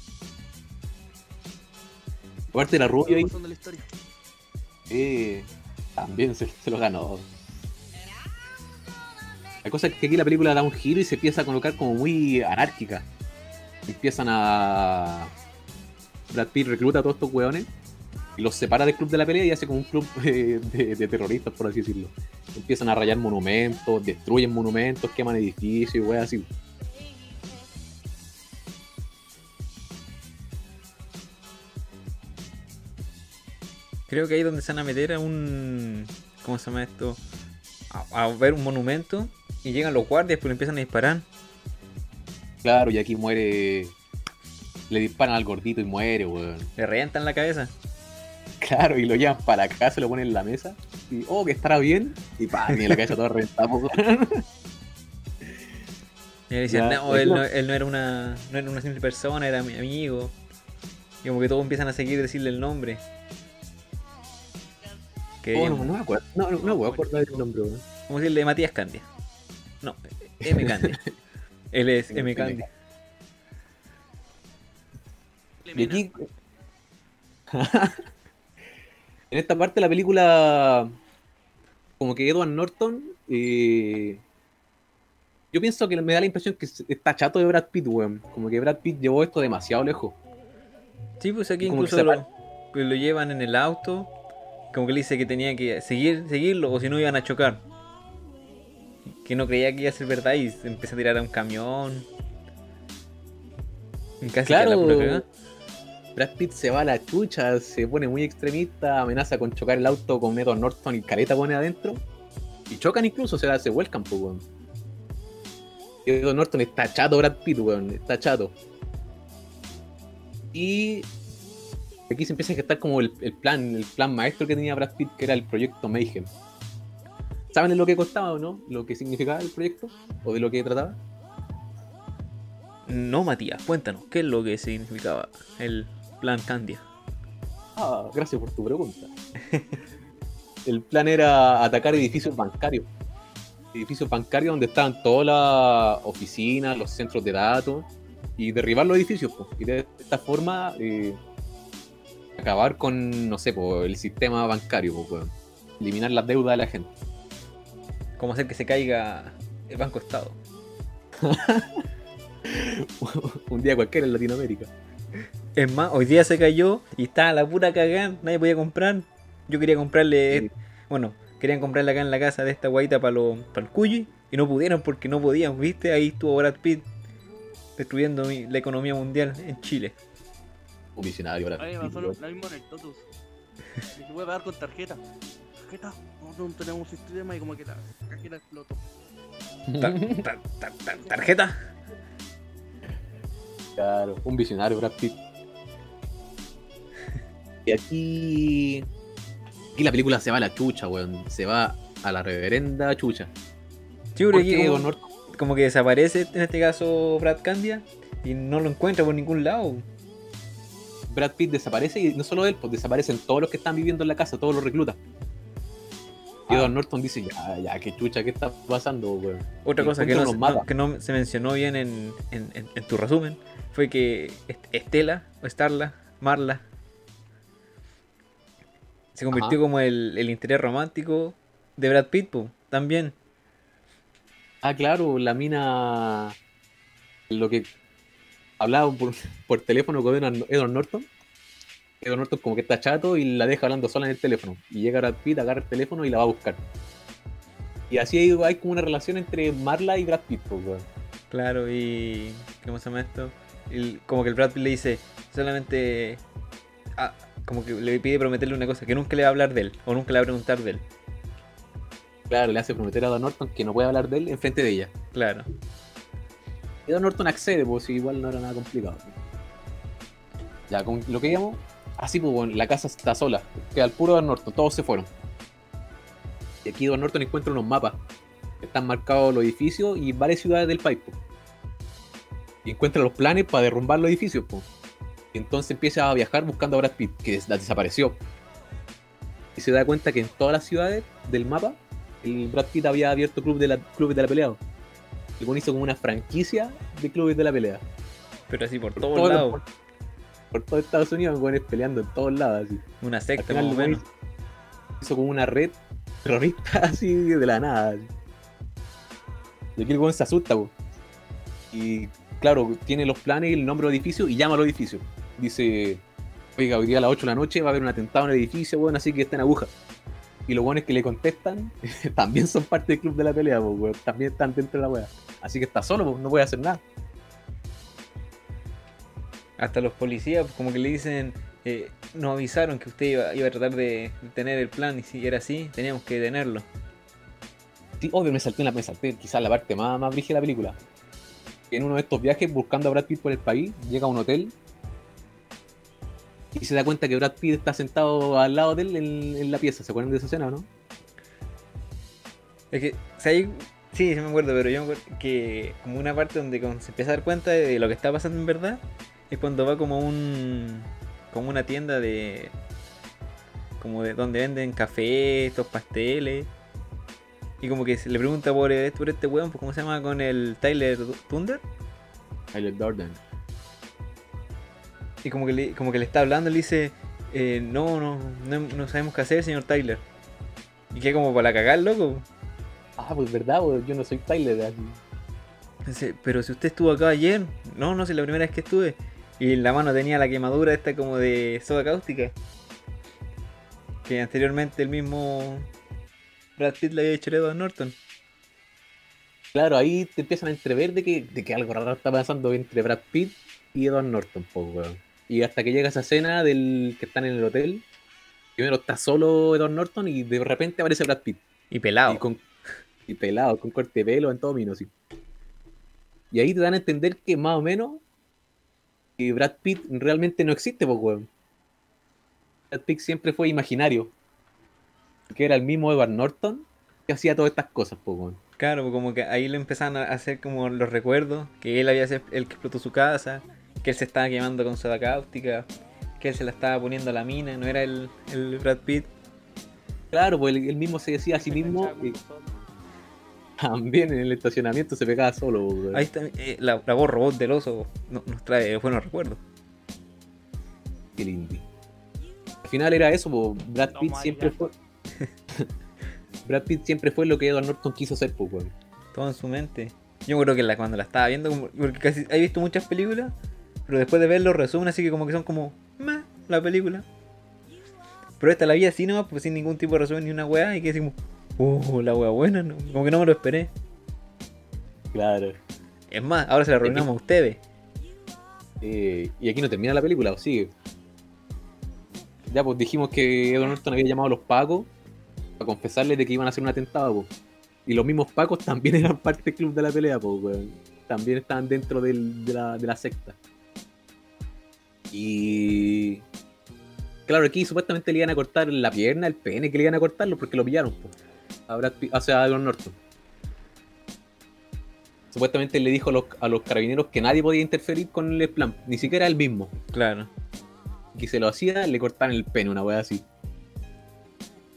[SPEAKER 2] Aparte ahí.
[SPEAKER 4] Pasando la historia.
[SPEAKER 2] Eh, también se, se lo ganó. La cosa es que aquí la película da un giro y se empieza a colocar como muy anárquica. Empiezan a. Brad Pitt recluta a todos estos weones y los separa del club de la pelea y hace como un club eh, de, de terroristas, por así decirlo. Empiezan a rayar monumentos, destruyen monumentos, queman edificios y weas así.
[SPEAKER 1] Creo que ahí es donde se van a meter a un. ¿Cómo se llama esto? A, a ver un monumento y llegan los guardias, pero empiezan a disparar.
[SPEAKER 2] Claro, y aquí muere. Le disparan al gordito y muere, weón.
[SPEAKER 1] Le revientan la cabeza.
[SPEAKER 2] Claro, y lo llevan para acá, se lo ponen en la mesa. Y, oh, que estará bien. Y pa, y la cabeza.
[SPEAKER 1] Y le dicen,
[SPEAKER 2] Ya,
[SPEAKER 1] no, él no, él no era una. no era una simple persona, era mi amigo. Y como que todos empiezan a seguir decirle el nombre. Que
[SPEAKER 2] Oh, no, no me acuerdo. No, no, no me acordar del nombre, weón.
[SPEAKER 1] ¿Cómo decirle Matías Candia? No, M Candia. Él es M. Candia.
[SPEAKER 2] Y aquí. en esta parte de la película. Como que Edward Norton. eh, yo pienso que me da la impresión que está chato de Brad Pitt, weón. Como que Brad Pitt llevó esto demasiado lejos.
[SPEAKER 1] Sí, pues aquí
[SPEAKER 2] Como que
[SPEAKER 1] incluso lo, pues lo llevan en el auto como que le dice que tenía que seguir, seguirlo o si no iban a chocar. Que no creía que iba a ser verdad y se empieza a tirar a un camión. Casi que la
[SPEAKER 2] Claro.
[SPEAKER 1] pura cagada.
[SPEAKER 2] Brad Pitt se va a la chucha, se pone muy extremista, amenaza con chocar el auto con Edward Norton y careta pone adentro. Y chocan incluso, o sea, se vuelcan, pues, weón. Edward Norton está chato, Brad Pitt, weón, está chato. Y aquí se empieza a gestar como el, el plan, el plan maestro que tenía Brad Pitt, que era el proyecto Mayhem. ¿Saben de lo que costaba o no? ¿Lo que significaba el proyecto? ¿O de lo que trataba?
[SPEAKER 1] No, Matías, cuéntanos, ¿qué es lo que significaba el plan Candia?
[SPEAKER 2] Ah, gracias por tu pregunta. El plan era atacar edificios bancarios. Edificios bancarios donde estaban todas las oficinas, los centros de datos, y derribar los edificios. po. Y de esta forma eh, acabar con, no sé, po, el sistema bancario. po. Eliminar las deudas de la gente.
[SPEAKER 1] ¿Cómo hacer que se caiga el Banco Estado?
[SPEAKER 2] Un día cualquiera en Latinoamérica.
[SPEAKER 1] Es más, hoy día se cayó y estaba la pura cagada, nadie podía comprar. Yo quería comprarle,
[SPEAKER 2] Sí.
[SPEAKER 1] bueno, querían comprarle acá en la casa de esta guaita para el cuyi y no pudieron porque no podían, ¿viste? Ahí estuvo Brad Pitt destruyendo la economía mundial en Chile.
[SPEAKER 2] Un visionario. Brad
[SPEAKER 3] A mí me pasó lo, lo mismo en el Totus. Dije, voy a pagar con tarjeta. ¿Tarjeta? No, no tenemos un sistema y como que la tarjeta explotó.
[SPEAKER 1] Ta- ta- ta- ta- ¿Tarjeta?
[SPEAKER 2] Claro, un visionario, Brad Pitt. Y aquí. Aquí la película se va a la chucha, weón. Se va a la reverenda chucha.
[SPEAKER 1] Sí, porque como, como que desaparece en este caso Brad Candia y no lo encuentra por ningún lado.
[SPEAKER 2] Brad Pitt desaparece y no solo él, pues desaparecen todos los que están viviendo en la casa, todos los reclutas. Y
[SPEAKER 1] Ah.
[SPEAKER 2] Edward Norton dice, ya, ya, qué chucha, ¿qué está pasando, weón?
[SPEAKER 1] Otra
[SPEAKER 2] Y
[SPEAKER 1] cosa que no, se-
[SPEAKER 2] unos mapas.
[SPEAKER 1] que no se mencionó bien en, en- en- en tu resumen fue que Est- Estela, o Starla, Marla, se convirtió
[SPEAKER 2] Ajá.
[SPEAKER 1] como el, el interés romántico de Brad Pitt, po, también.
[SPEAKER 2] Ah, claro, la mina. Lo que hablaba por, por teléfono con Edward Norton. Edward Norton como que está chato y la deja hablando sola en el teléfono. Y llega Brad Pitt, agarra el teléfono y la va a buscar. Y así hay, hay como una relación entre Marla y Brad Pitt, pues.
[SPEAKER 1] Claro, y. ¿Cómo se llama esto? El- como que el Brad Pitt le dice solamente. ah, como que le pide prometerle una cosa, que nunca le va a hablar de él, o nunca le va a preguntar de él.
[SPEAKER 2] Claro, le hace prometer a Edward Norton que no puede hablar de él en frente de ella.
[SPEAKER 1] Claro.
[SPEAKER 2] Y Edward Norton accede, pues igual no era nada complicado. Ya, con lo que digamos, así pues bueno, la casa está sola, queda el puro Edward Norton, todos se fueron. Y aquí Edward Norton encuentra unos mapas, están marcados los edificios y varias ciudades del país. pues. Y encuentra los planes para derrumbar los edificios. pues. Y entonces empieza a viajar buscando a Brad Pitt, que des- desapareció. Y se da cuenta que en todas las ciudades del mapa, el Brad Pitt había abierto club de la, clubes de la pelea. El weón hizo como una franquicia de clubes de la pelea.
[SPEAKER 1] Pero así por
[SPEAKER 2] Por
[SPEAKER 1] todos
[SPEAKER 2] todo-
[SPEAKER 1] lados.
[SPEAKER 2] Por, por todo Estados Unidos, weones peleando en todos lados. Así.
[SPEAKER 1] Una secta,
[SPEAKER 2] final,
[SPEAKER 1] más o
[SPEAKER 2] el weón
[SPEAKER 1] menos.
[SPEAKER 2] hizo, como una red terrorista así de la nada. así. Y aquí el weón se asusta, po. Y claro, tiene los planes y el nombre del edificio y llama al edificio. Dice, oiga, hoy día a las 8 de la noche va a haber un atentado en el edificio, weón, así que está en aguja. Y los weones que le contestan también son parte del club de la pelea, weón. También están dentro de la weá. Así que está solo, po, no puede hacer nada.
[SPEAKER 1] Hasta los policías como que le dicen, eh, nos avisaron que usted iba, iba a tratar de tener el plan y si era así, teníamos que detenerlo.
[SPEAKER 2] Sí, obvio, me salté, en la, me salté quizás la parte más, más brígida de la película. En uno de estos viajes, buscando a Brad Pitt por el país, llega a un hotel y se da cuenta que Brad Pitt está sentado al lado de él en, en la pieza. ¿Se acuerdan de esa escena, no?
[SPEAKER 1] Es que, o sea, hay- sí, sí me acuerdo, pero yo me acuerdo que como una parte donde se empieza a dar cuenta de lo que está pasando en verdad, es cuando va como un, como una tienda de, como de donde venden café, estos pasteles, y como que se le pregunta por, por este weón, pues, ¿cómo se llama con el Tyler Thunder?
[SPEAKER 2] Tyler Durden.
[SPEAKER 1] Y como que le, como que le está hablando, le dice, eh, no, no, no, no sabemos qué hacer, señor Tyler. Y que como para cagar, loco.
[SPEAKER 2] Ah, pues verdad, weón, yo no soy Tyler. así.
[SPEAKER 1] Dice, pero si usted estuvo acá ayer, no, no sé, la primera vez que estuve. Y en la mano tenía la quemadura esta como de soda cáustica. Que anteriormente el mismo Brad Pitt le había hecho a Edward Norton.
[SPEAKER 2] Claro, ahí te empiezan a entrever de que, de que algo raro está pasando entre Brad Pitt y Edward Norton, po, weón. Y hasta que llega esa escena del que están en el hotel, primero está solo Edward Norton y de repente aparece Brad Pitt.
[SPEAKER 1] Y pelado.
[SPEAKER 2] Y, con, y pelado, con corte de pelo en todo mino, así. Y ahí te dan a entender que más o menos que Brad Pitt realmente no existe, pues, weón. Brad Pitt siempre fue imaginario. Que era el mismo Edward Norton que hacía todas estas cosas, pues, weón.
[SPEAKER 1] Claro, como que ahí le empezaron a hacer como los recuerdos, que él había sido el que explotó su casa, que él se estaba quemando con soda cáustica, que él se la estaba poniendo a la mina, no era el, el Brad Pitt.
[SPEAKER 2] Claro, pues él, él mismo se decía a sí mismo también en el estacionamiento se pegaba solo, pues, weón.
[SPEAKER 1] Ahí está, eh, la, la voz robot del oso no- nos trae buenos recuerdos.
[SPEAKER 2] Qué lindo. Al final era eso, po. Brad Pitt siempre fue. Brad Pitt siempre fue lo que Edward Norton quiso ser, pues.
[SPEAKER 1] Todo en su mente. Yo creo que la, cuando la estaba viendo, porque casi he visto muchas películas, pero después de verlo resumen así que como que son como, meh, la película. Pero esta la vi así nomás, pues sin ningún tipo de resumen ni una weá, y que como, uh, la weá buena, no- como que no me lo esperé.
[SPEAKER 2] Claro.
[SPEAKER 1] Es más, ahora se la arruinamos a ustedes.
[SPEAKER 2] Eh, y aquí no termina la película, ¿o sigue? Ya, pues dijimos que Edward Norton había llamado a los pacos a confesarles de que iban a hacer un atentado, pues. Y los mismos pacos también eran parte del club de la pelea, pues, weón. También estaban dentro del- de, la, de la secta. Y. Claro, aquí supuestamente le iban a cortar la pierna, el pene, que le iban a cortarlo porque lo pillaron, pues. A Brad Pitt- o sea, a Edward Norton. Supuestamente le dijo a los, a los carabineros que nadie podía interferir con el plan, ni siquiera él mismo.
[SPEAKER 1] Claro.
[SPEAKER 2] Que se lo hacía, le cortaban el pene, una wea así.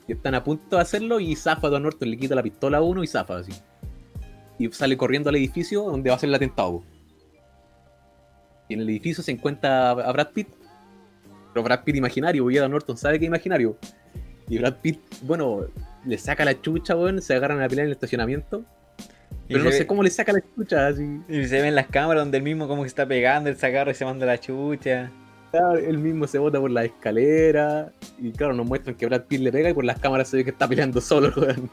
[SPEAKER 2] Y están a punto de hacerlo y zafa a Don Norton, le quita la pistola a uno y zafa así. Y sale corriendo al edificio donde va a ser el atentado. po. Y en el edificio se encuentra a Brad Pitt. Pero Brad Pitt imaginario, y Edward Norton sabe que es imaginario. Y Brad Pitt, bueno, le saca la chucha, weón, se agarran a pelear en el estacionamiento. Pero no sé cómo le saca la chucha, así.
[SPEAKER 1] Y se ven las cámaras donde él mismo como que está pegando, él se agarra y se manda la chucha.
[SPEAKER 2] Claro, Él mismo se bota por la escalera. Y claro, nos muestran que Brad Pitt le pega y por las cámaras se ve que está peleando solo, weón.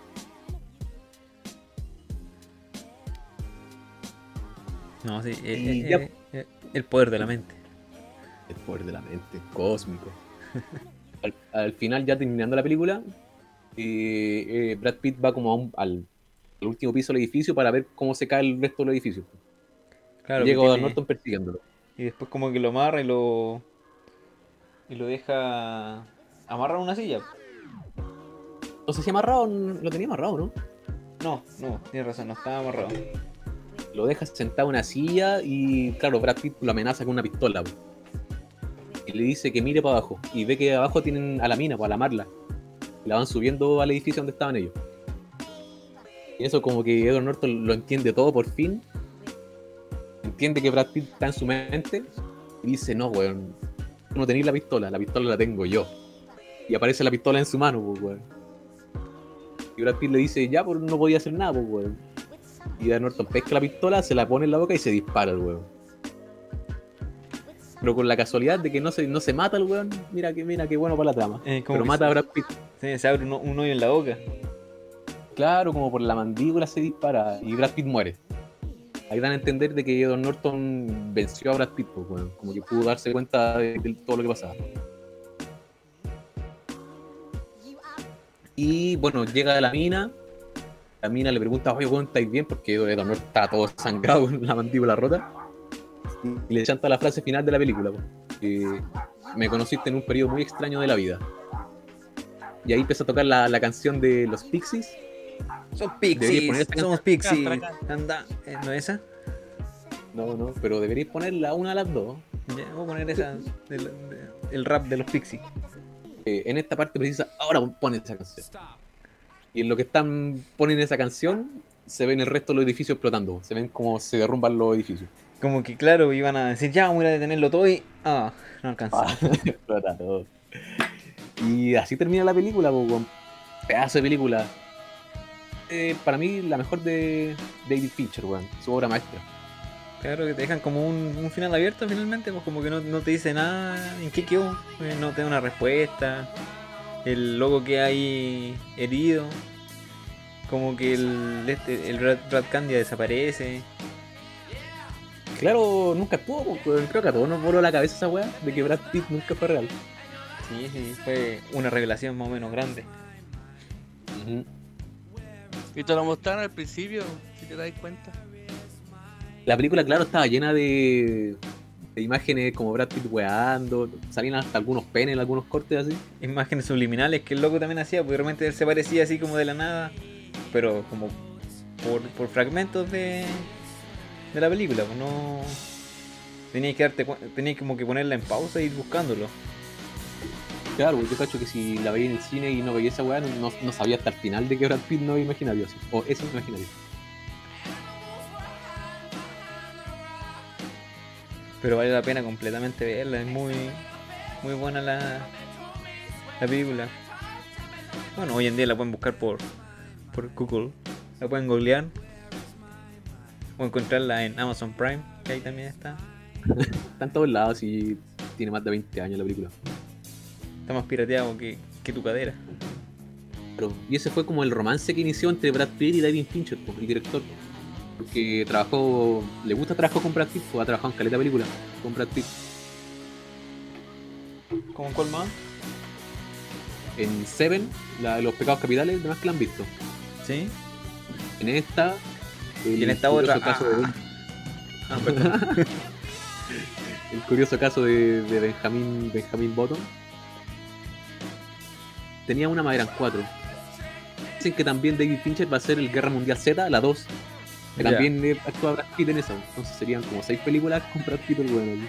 [SPEAKER 1] No, sí, eh,
[SPEAKER 2] Y
[SPEAKER 1] eh,
[SPEAKER 2] ya-
[SPEAKER 1] eh, el poder de la mente.
[SPEAKER 2] El poder de la mente, cósmico. al, al final, ya terminando la película, eh, eh, Brad Pitt va como a un- al, al último piso del edificio para ver cómo se cae el resto del edificio.
[SPEAKER 1] Claro,
[SPEAKER 2] llega
[SPEAKER 1] tiene-
[SPEAKER 2] Norton persiguiéndolo.
[SPEAKER 1] Y después como que lo amarra y lo. Y lo deja. Amarra una silla.
[SPEAKER 2] No sé si amarrado, lo tenía amarrado, ¿no?
[SPEAKER 1] No, no, tienes razón, no estaba amarrado.
[SPEAKER 2] Lo deja sentado en una silla y, claro, Brad Pitt lo amenaza con una pistola. Y le dice que mire para abajo. Y ve que abajo tienen a la mina, para amarla. Y la van subiendo al edificio donde estaban ellos. Y eso como que Edward Norton lo entiende todo por fin. Entiende que Brad Pitt está en su mente. Y dice, no, weón. No tenéis la pistola, la pistola la tengo yo. Y aparece la pistola en su mano, pues, weón. Y Brad Pitt le dice, ya, pues no podía hacer nada, pues, weón. Y Edward Norton pesca la pistola, se la pone en la boca y se dispara el weón. Pero con la casualidad de que no se, no se mata el weón, mira que mira qué bueno para la trama.
[SPEAKER 1] Eh,
[SPEAKER 2] Pero mata a Brad Pitt.
[SPEAKER 1] se abre un, un hoyo en la boca.
[SPEAKER 2] Claro, como por la mandíbula se dispara y Brad Pitt muere. Ahí dan a entender de que Edward Norton venció a Brad Pitt, pues, weón. Como que pudo darse cuenta de, de todo lo que pasaba. Y bueno, llega a la mina. La mina le pregunta, oye, weón, ¿estáis bien? Porque Edward Norton está todo sangrado con la mandíbula rota. Y le chanta la frase final de la película, pues, me conociste en un periodo muy extraño de la vida. Y ahí empieza a tocar la, la canción de los Pixies.
[SPEAKER 1] Son pixies,
[SPEAKER 2] esta
[SPEAKER 1] somos pixies. Anda, eh, ¿no es esa?
[SPEAKER 2] No, no, pero deberéis ponerla una a las dos.
[SPEAKER 1] Ya, voy a poner esa. de- el rap de los pixies.
[SPEAKER 2] Eh, en esta parte precisa, ahora ponen esa canción. Y en lo que están ponen esa canción, se ven el resto de los edificios explotando. Se ven como se derrumban los edificios.
[SPEAKER 1] Como que claro, iban a decir, ya vamos a detenerlo todo y. Ah, no alcanzó.
[SPEAKER 2] Ah, explota todo. Y así termina la película, con pedazo de película. Eh, para mí, la mejor de David Fincher, weón. Su obra maestra.
[SPEAKER 1] Claro que te dejan como un, un final abierto finalmente, pues como que no, no te dice nada, en qué quedó, eh, no te da una respuesta. El loco que hay herido. Como que el, este, el Rat, Rat Candia desaparece.
[SPEAKER 2] Claro, nunca estuvo, po, weón. creo que a todos nos voló la cabeza esa weá de que Brad Pitt nunca fue real.
[SPEAKER 1] Sí, sí, fue una revelación más o menos grande.
[SPEAKER 3] Y te lo mostraron al principio, si te das cuenta.
[SPEAKER 2] La película, claro, estaba llena de imágenes como Brad Pitt weando, salían hasta algunos penes en algunos cortes así.
[SPEAKER 1] Imágenes subliminales que el loco también hacía, porque realmente él se parecía así como de la nada. Pero como por, por fragmentos de, de la película, pues no. Tenías que darte tenías como que ponerla en pausa e ir buscándolo.
[SPEAKER 2] Claro, yo cacho que si la veía en el cine y no veía esa weá, no, no- sabía hasta el final de que Brad Pitt no imaginario, así. o es imaginario.
[SPEAKER 1] Pero vale la pena completamente verla, es muy, muy buena la, la película. Bueno, hoy en día la pueden buscar por, por Google, la pueden googlear o encontrarla en Amazon Prime, que ahí también está.
[SPEAKER 2] Está en todos lados y tiene más de 20 años la película.
[SPEAKER 1] Está más pirateado que, que tu cadera.
[SPEAKER 2] Pero, y ese fue como el romance que inició entre Brad Pitt y David Fincher, el director. Porque trabajó, le gusta trabajar con Brad Pitt, pues ha trabajado en caleta de película con Brad Pitt.
[SPEAKER 1] ¿Cómo cuál más?
[SPEAKER 2] En Seven, la de los pecados capitales, demás que la han visto.
[SPEAKER 1] Sí.
[SPEAKER 2] En esta. el
[SPEAKER 1] Y en esta otra.
[SPEAKER 2] caso de-
[SPEAKER 1] ah, ah, perdón.
[SPEAKER 2] el curioso caso de, de Benjamin, Benjamin Button. Tenía una, más eran cuatro. Dicen que también David Fincher va a ser el Guerra Mundial Z, la 2. Que
[SPEAKER 1] Ya.
[SPEAKER 2] también eh, actúa Brad Pitt en esa. Entonces serían como seis películas con Brad Pitt el bueno.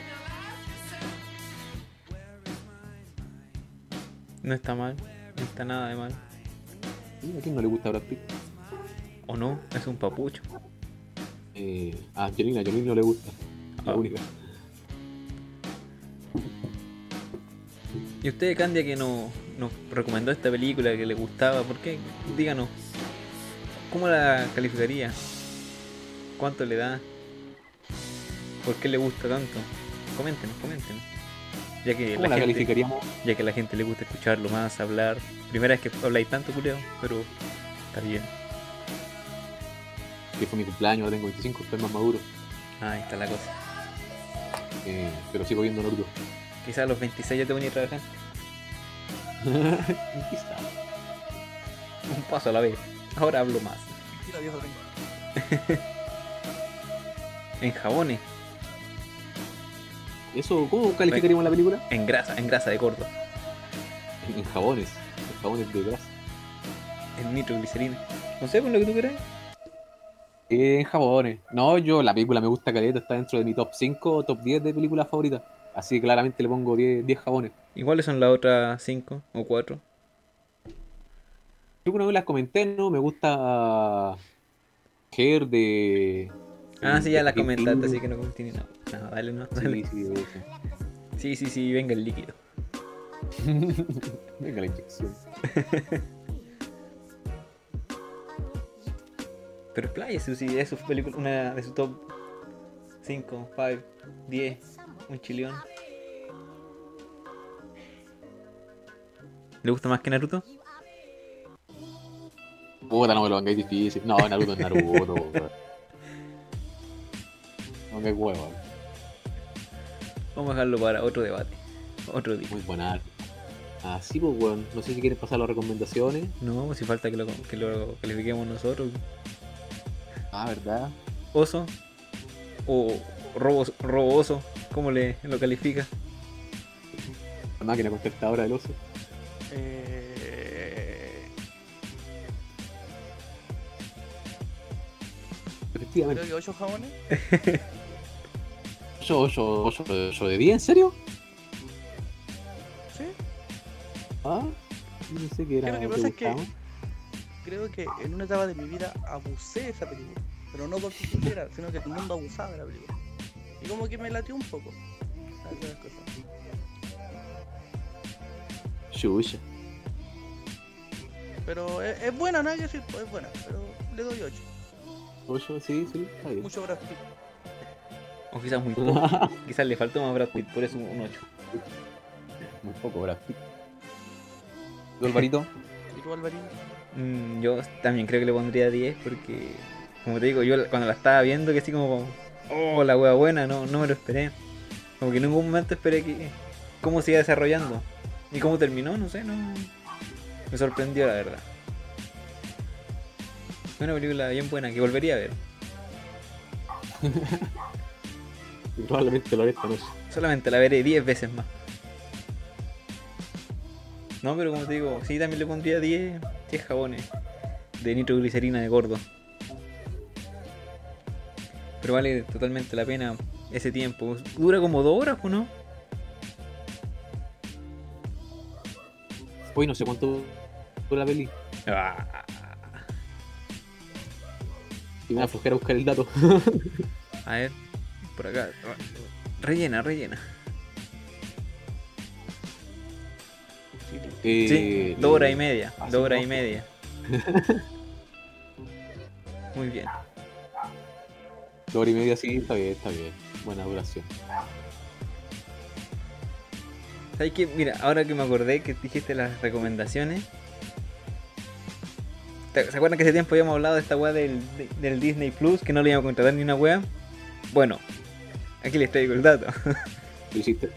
[SPEAKER 1] No está mal, no está nada de mal.
[SPEAKER 2] ¿A quién no le gusta Brad Pitt?
[SPEAKER 1] ¿O no? Es un papucho.
[SPEAKER 2] Eh, a Angelina, a Angelina no le gusta. La
[SPEAKER 1] Ah.
[SPEAKER 2] única.
[SPEAKER 1] ¿Y usted, Candia, que no, nos recomendó esta película que le gustaba? ¿Por qué? Díganos. ¿Cómo la calificaría? ¿Cuánto le da? ¿Por qué le gusta tanto? Coméntenos, coméntenos. Ya que,
[SPEAKER 2] ¿Cómo
[SPEAKER 1] la
[SPEAKER 2] la
[SPEAKER 1] gente,
[SPEAKER 2] calificaríamos?
[SPEAKER 1] ya que a la gente le gusta escucharlo más, hablar. Primera vez que habláis tanto, culeo, pero está bien.
[SPEAKER 2] Que fue mi cumpleaños, ahora tengo 25, estoy más maduro.
[SPEAKER 1] Ah, ahí está la cosa.
[SPEAKER 2] Eh, pero sigo viendo Naruto.
[SPEAKER 1] Quizás a los 26 ya te venía a trabajar.
[SPEAKER 2] Quizá.
[SPEAKER 1] Un paso a la vez. Ahora hablo más.
[SPEAKER 3] Viejo.
[SPEAKER 1] En jabones,
[SPEAKER 2] ¿Eso cómo calificaríamos la película?
[SPEAKER 1] en grasa, en grasa de cordo,
[SPEAKER 2] En jabones. En jabones de grasa.
[SPEAKER 1] en nitroglicerina. No sé, con lo que tú quieras.
[SPEAKER 2] En jabones. No, yo la película me gusta caleta, está dentro de mi top 5 o top 10 de películas favoritas. Así que claramente le pongo 10, 10 jabones.
[SPEAKER 1] ¿Y cuáles son las otras 5 o 4?
[SPEAKER 2] Creo que una vez las comenté, ¿no? Me gusta Hair de...
[SPEAKER 1] Ah, sí, ya la comentaste, así que no continúe. No, no, dale, no. Dale.
[SPEAKER 2] Sí, sí.
[SPEAKER 1] Sí, sí, sí, venga el líquido.
[SPEAKER 2] Venga la inyección.
[SPEAKER 1] Pero expláyese, si es su película, una de su top 5, 5, 10, un chilión. ¿Le gusta más que Naruto?
[SPEAKER 2] Puta, no me lo pongáis difícil. No, Naruto es Naruto. me huevo.
[SPEAKER 1] Vamos a dejarlo para otro debate. Otro día.
[SPEAKER 2] Muy buena. Así pues, weón. No sé si quieres pasar las recomendaciones.
[SPEAKER 1] No, si falta que lo, que lo califiquemos nosotros.
[SPEAKER 2] Ah, ¿verdad?
[SPEAKER 1] Oso. O robo, robo oso. ¿Cómo le lo califica?
[SPEAKER 2] La máquina contestadora del oso.
[SPEAKER 3] Eh,
[SPEAKER 2] Efectivamente.
[SPEAKER 3] creo que 8 jabones.
[SPEAKER 2] Yo, 8, 8, 8 de 10, ¿en serio?
[SPEAKER 3] Sí.
[SPEAKER 2] Ah, no sé qué era.
[SPEAKER 3] Creo que
[SPEAKER 2] ¿te
[SPEAKER 3] pasa es que-? Creo que en una etapa de mi vida abusé de esa película. Pero no porque quisiera, sino que el mundo abusaba de la película. Y como que me latió un poco. ¿Sabes esas cosas?
[SPEAKER 2] Shusha.
[SPEAKER 3] Pero es, es buena, nada que decir, es buena. Pero le doy 8.
[SPEAKER 2] 8, sí, sí, está bien.
[SPEAKER 3] Mucho Brad Pitt.
[SPEAKER 1] O quizás muy poco. quizás le faltó más Brad Pitt, por eso un 8.
[SPEAKER 2] Muy poco, Brad Pitt. ¿Tú, Alvarito?
[SPEAKER 3] ¿Y tú, Alvarito?
[SPEAKER 1] Mm, yo también creo que le pondría 10 porque, como te digo, yo cuando la estaba viendo, que así como, oh, la wea buena, no, no me lo esperé. Como que en ningún momento esperé que cómo se iba desarrollando. Y cómo terminó, no sé, no. Me sorprendió, la verdad. Una película bien buena que volvería a ver.
[SPEAKER 2] Y probablemente lo haré esta noche.
[SPEAKER 1] Solamente la veré 10 veces más. No, pero como te digo, sí, también le pondría 10, 10 jabones de nitroglicerina de gordo. Pero vale totalmente la pena ese tiempo. Dura como 2 horas, ¿o no?
[SPEAKER 2] Hoy no sé cuánto fue la peli.
[SPEAKER 1] Ah,
[SPEAKER 2] Y me da flojera buscar el dato.
[SPEAKER 1] a ver, por acá. Rellena, rellena.
[SPEAKER 2] Eh,
[SPEAKER 1] Sí, 2 horas y media. 2 horas y media. Muy bien.
[SPEAKER 2] Dos horas y media, sí, está bien, está bien. Buena duración.
[SPEAKER 1] ¿Sabes qué? Mira, ahora que me acordé que dijiste las recomendaciones. ¿te- ¿Se acuerdan que hace tiempo habíamos hablado de esta weá del, de- del Disney Plus? Que no le íbamos a contratar ni una weá. Bueno, aquí les traigo el dato.
[SPEAKER 2] Lo hiciste,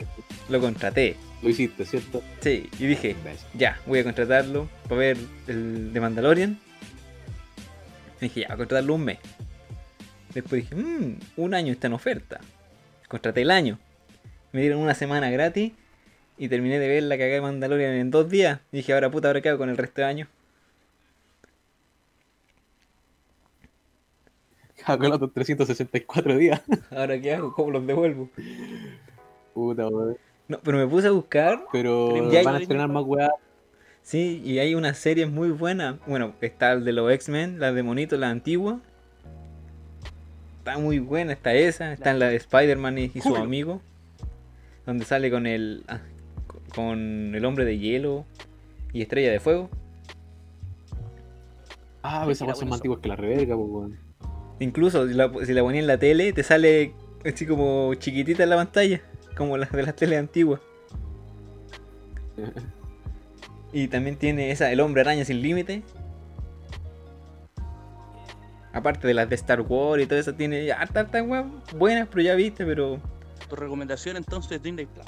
[SPEAKER 1] Lo contraté.
[SPEAKER 2] lo hiciste, ¿cierto?
[SPEAKER 1] Sí, y dije, ya, voy a contratarlo para ver el de Mandalorian. Y dije, ya, voy a contratarlo un mes. Después dije, mmm, un año está en oferta. Contraté el año. Me dieron una semana gratis y terminé de ver la cagada de Mandalorian en dos días. Y dije, ahora puta, ahora qué hago con el resto de año.
[SPEAKER 2] Con los otros 364 días.
[SPEAKER 1] Ahora qué hago, cómo los devuelvo.
[SPEAKER 2] Puta, weón.
[SPEAKER 1] No, pero me puse a buscar.
[SPEAKER 2] Pero
[SPEAKER 1] Ya
[SPEAKER 2] van a estrenar más weá.
[SPEAKER 1] Sí, y hay una serie muy buena. Bueno, está el de los X-Men, la de Monito, la antigua. Está muy buena, está esa. Está en la de Spider-Man y, y su amigo. Donde sale con el. ah, con el hombre de hielo y estrella de fuego.
[SPEAKER 2] Ah, esa
[SPEAKER 3] Era
[SPEAKER 2] weá son más antiguas que la reverga, pues, weón.
[SPEAKER 1] Incluso si la, si la ponía en la tele, te sale así como chiquitita en la pantalla. Como las de las teles antiguas. Y también tiene esa, el hombre araña sin límite. Aparte de las de Star Wars y todo eso, tiene ya hartas buenas, pero ya viste, pero
[SPEAKER 3] Tu recomendación entonces es Disney Plus.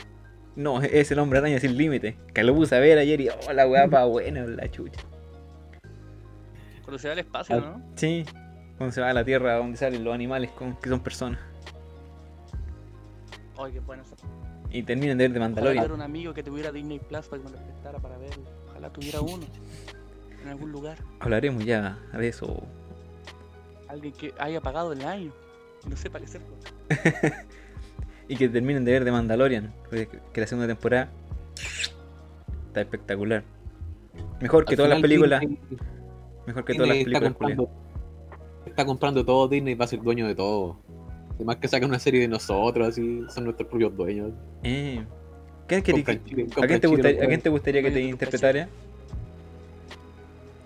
[SPEAKER 1] no, es el hombre araña sin límite. Que lo puse a ver ayer y oh, la wea pa' buena, la chucha.
[SPEAKER 3] Cuando se va al espacio,
[SPEAKER 2] Ah.
[SPEAKER 3] ¿no?
[SPEAKER 1] Sí, cuando se va a la tierra donde salen los animales con, que son personas.
[SPEAKER 3] Ay, qué bueno eso.
[SPEAKER 1] Y terminan de ver de Mandalorian.
[SPEAKER 3] tuviera un amigo que tuviera Disney Plus para que me lo prestara para verlo. Ojalá tuviera uno. En algún lugar.
[SPEAKER 1] Hablaremos ya de eso.
[SPEAKER 3] Alguien que haya pagado el año. No sepa qué
[SPEAKER 1] Y que terminen de ver de Mandalorian. Que la segunda temporada está espectacular. Mejor que
[SPEAKER 2] Al
[SPEAKER 1] todas las películas. Mejor que todas las películas,
[SPEAKER 2] está comprando todo, Disney va a ser dueño de todo. Además que sacan una serie de nosotros, así, son nuestros propios dueños.
[SPEAKER 1] Eh, ¿quién querí-
[SPEAKER 2] Compran Chile-
[SPEAKER 1] ¿a, quién te gustaría,
[SPEAKER 2] los
[SPEAKER 1] ¿A quién te gustaría que te interpretara?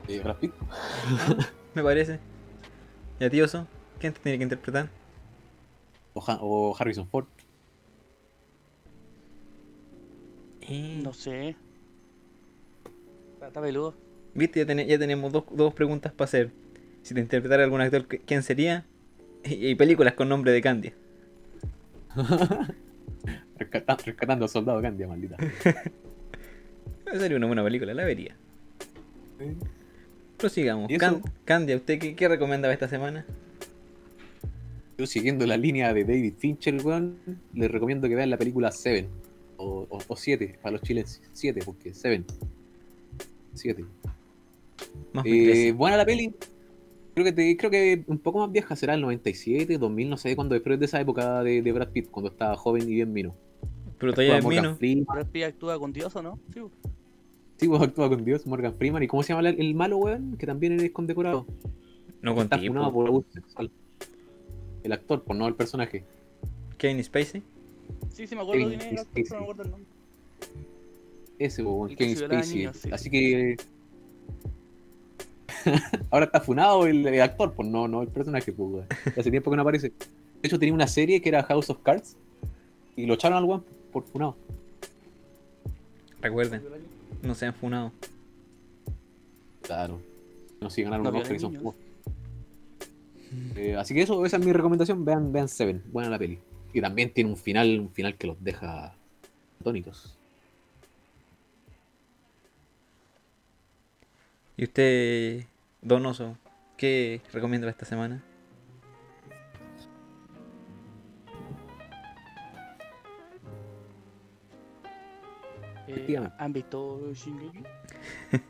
[SPEAKER 2] Eh, Brad Pitt.
[SPEAKER 1] Me parece. ¿Y a ti, Oso? ¿Quién te tiene que interpretar?
[SPEAKER 2] O, Ha- o Harrison Ford.
[SPEAKER 1] Eh,
[SPEAKER 3] No sé. Está, peludo.
[SPEAKER 1] Viste, ya, tene- ya tenemos dos, dos preguntas para hacer. Si te interpretara algún actor, ¿qu- ¿quién sería? Y, y películas con nombre de Candy.
[SPEAKER 2] Rescata- rescatando a Soldado Candia, maldita.
[SPEAKER 1] Sería una buena película, la vería. Prosigamos. Can- Candia, ¿usted qué, qué recomienda esta semana?
[SPEAKER 2] Yo siguiendo la línea de David Fincher, weón, les recomiendo que vean la película Seven. O, o, o Siete, para los chilenos. Siete, porque Seven. Siete. Eh, buena la peli. Creo que, te- creo que un poco más vieja será el 97, 2000, no sé cuándo, pero es de esa época de, de Brad Pitt, cuando estaba joven y bien mino.
[SPEAKER 1] Pero todavía es mino.
[SPEAKER 2] Freeman.
[SPEAKER 3] Brad Pitt actúa con Dios o no? Sí.
[SPEAKER 2] Sí, pues actúa con Dios, Morgan Freeman. ¿Y cómo se llama el, el malo, weón? Que también es condecorado.
[SPEAKER 1] No con
[SPEAKER 2] Está funado por abuso sexual. El actor, por no el personaje.
[SPEAKER 1] Kevin Spacey.
[SPEAKER 3] Sí, sí, me acuerdo
[SPEAKER 2] Kevin
[SPEAKER 3] era,
[SPEAKER 2] Spacey.
[SPEAKER 3] pero no me acuerdo el nombre.
[SPEAKER 2] Ese, weón, Kevin Spacey.
[SPEAKER 3] niños, sí.
[SPEAKER 2] Así que. Ahora está funado el, el actor, pues no, no el personaje, pues, weón. Hace tiempo que no aparece. De hecho, tenía una serie que era House of Cards. Y lo echaron al weón por funado.
[SPEAKER 1] Recuerden, no sean funados.
[SPEAKER 2] Claro. No si ganaron
[SPEAKER 3] No
[SPEAKER 2] son pocos. Eh, así que eso, esa es mi recomendación. Vean, vean Seven, buena la peli. Y también tiene un final, un final que los deja atónitos.
[SPEAKER 1] ¿Y usted, Donoso, qué recomienda para esta semana?
[SPEAKER 3] Eh. ¿Han visto Shingeki?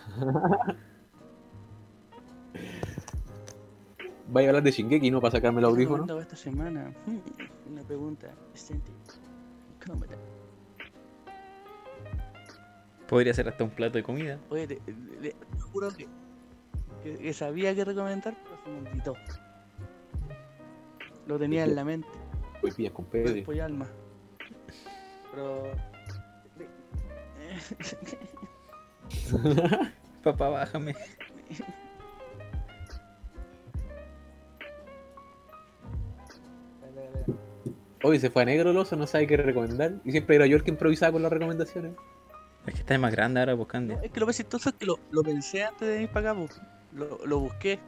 [SPEAKER 2] Vaya a hablar de Shingeki, ¿no? Para sacarme el
[SPEAKER 3] ¿Qué
[SPEAKER 2] audífono.
[SPEAKER 3] esta semana? Hmm, Una pregunta.
[SPEAKER 1] Podría ser hasta un plato de comida.
[SPEAKER 3] Oye, te, te- te juro que, que- que sabía que recomendar, pero se me olvidó. Lo tenía en la mente,
[SPEAKER 2] Hoy pillas con Pedro.
[SPEAKER 3] y alma. Pero.
[SPEAKER 1] Papá, bájame.
[SPEAKER 2] Hoy se fue a negro el oso, no sabe qué recomendar. Y siempre era yo el que improvisaba con las recomendaciones.
[SPEAKER 1] Es que está más grande ahora buscando.
[SPEAKER 3] No, es que lo más chistoso es que lo, lo pensé antes de venir para acá, po. Lo, lo busqué.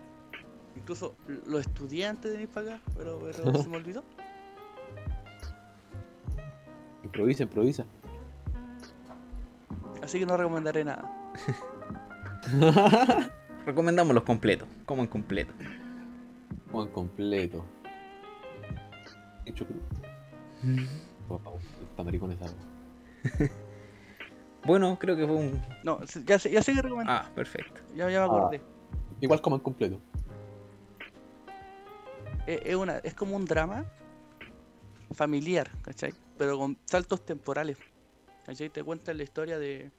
[SPEAKER 3] Incluso lo estudié antes de venir para acá, pero, pero se me olvidó.
[SPEAKER 2] Improvisa, improvisa.
[SPEAKER 3] Así que no recomendaré nada.
[SPEAKER 1] Recomendamos los completos. Como en completo.
[SPEAKER 2] Juan completo. Hecho esa.
[SPEAKER 1] Bueno, creo que fue un.
[SPEAKER 3] No, ya sé, ya sé que recomendar.
[SPEAKER 1] Ah, perfecto.
[SPEAKER 3] Ya, ya me acordé.
[SPEAKER 2] Igual como en completo.
[SPEAKER 3] Es, es una, es como un drama familiar, ¿cachai? Pero con saltos temporales. ¿Cachai? Te cuentan la historia de,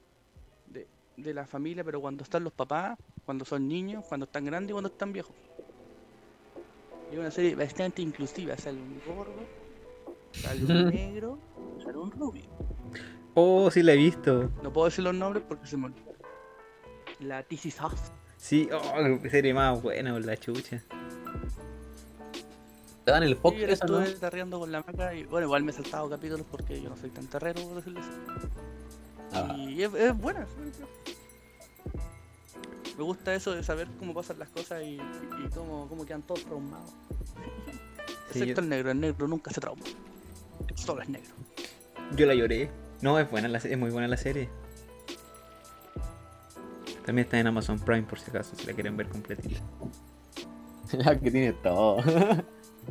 [SPEAKER 3] de, de la familia, pero cuando están los papás, cuando son niños, cuando están grandes y cuando están viejos. Y es una serie bastante inclusiva. Sale un gordo, sale un negro, sale un rubio.
[SPEAKER 1] Oh, sí la he visto.
[SPEAKER 3] No puedo decir los nombres porque se me olvidan. La TC Soft.
[SPEAKER 1] Sí, oh, qué serie más buena con la chucha.
[SPEAKER 2] Te dan el
[SPEAKER 3] Sí, yo estuve tarreando con la maca y bueno, igual me he saltado capítulos porque yo no soy tan terrero, por decirlo así.
[SPEAKER 2] Ah,
[SPEAKER 3] Y es, es buena. Me gusta eso de saber cómo pasan las cosas y, y- cómo, cómo quedan todos traumados.
[SPEAKER 1] Sí,
[SPEAKER 3] Excepto
[SPEAKER 1] yo-
[SPEAKER 3] el negro, el negro nunca se trauma. Solo es negro.
[SPEAKER 1] Yo la lloré. No, es buena la es muy buena la serie. También está en Amazon Prime por si acaso, si la quieren ver completita.
[SPEAKER 2] que tiene todo.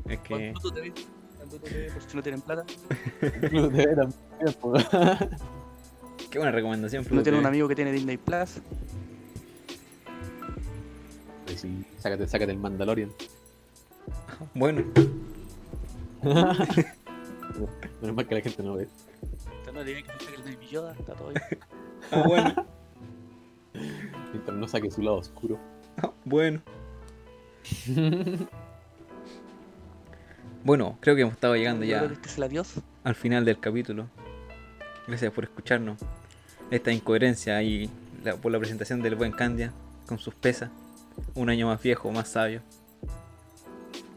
[SPEAKER 1] Es que
[SPEAKER 3] ¿Cuánto te ves? ¿Cuánto te ves? Por si no tienen plata.
[SPEAKER 2] TV también,
[SPEAKER 1] qué buena recomendación.
[SPEAKER 3] No
[SPEAKER 1] Fluke.
[SPEAKER 3] tiene un amigo que tiene Disney Plus.
[SPEAKER 2] Ay, sí, sácate, sácate el Mandalorian.
[SPEAKER 1] Bueno,
[SPEAKER 2] Menos mal que la gente no ve.
[SPEAKER 3] Usted no tiene que el Baby Yoda está todo bien.
[SPEAKER 1] ah, bueno,
[SPEAKER 2] Mientras no saque su lado oscuro.
[SPEAKER 1] ah, bueno. Bueno, creo que hemos estado llegando ya
[SPEAKER 3] que este es el adiós.
[SPEAKER 1] al final del capítulo. Gracias por escucharnos. Esta incoherencia y la- por la presentación del buen Candia con sus pesas. Un año más viejo, más sabio.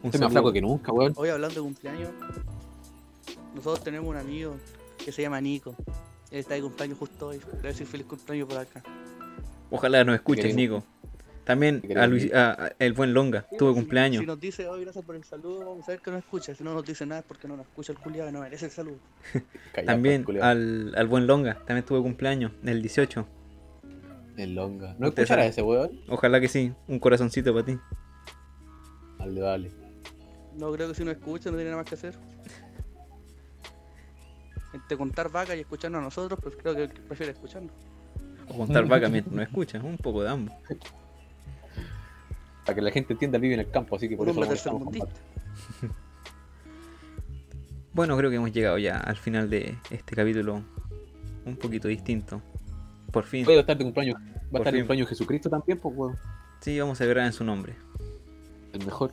[SPEAKER 1] Un
[SPEAKER 2] Estoy más flaco que nunca, weón.
[SPEAKER 3] Hoy hablando de cumpleaños, nosotros tenemos un amigo que se llama Nico. Él está de cumpleaños justo hoy. Le voy a decir feliz cumpleaños por acá.
[SPEAKER 1] Ojalá nos escuches,
[SPEAKER 2] Querido.
[SPEAKER 1] Nico. También a Luis-
[SPEAKER 2] Nico.
[SPEAKER 1] a- a- el buen Longa, tuvo
[SPEAKER 3] Si-
[SPEAKER 1] cumpleaños.
[SPEAKER 3] Si nos dice hoy gracias por el saludo, vamos a ver que nos escucha. Si no nos dice nada es porque no nos escucha el culiado y no merece el saludo.
[SPEAKER 1] También al, al buen Longa, también tuvo cumpleaños, el 18.
[SPEAKER 2] El longa. ¿No escuchará ese weón?
[SPEAKER 1] Ojalá que sí, un corazoncito para ti.
[SPEAKER 2] Vale, vale.
[SPEAKER 3] No creo que si nos escucha no tiene nada más que hacer. Entre contar vacas y escucharnos a nosotros, pues creo que prefiere escucharnos.
[SPEAKER 1] O contar vaca mientras no escuchas, un poco de ambos.
[SPEAKER 2] Para que la gente entienda, vive en el campo, así que por eso lo.
[SPEAKER 1] Bueno, creo que hemos llegado ya al final de este capítulo un poquito distinto. Por fin,
[SPEAKER 2] Puede estar de cumpleaños. Va a estar de
[SPEAKER 1] fin.
[SPEAKER 2] cumpleaños Jesucristo también, pues, weón.
[SPEAKER 1] sí, vamos a celebrar en su nombre.
[SPEAKER 2] El mejor.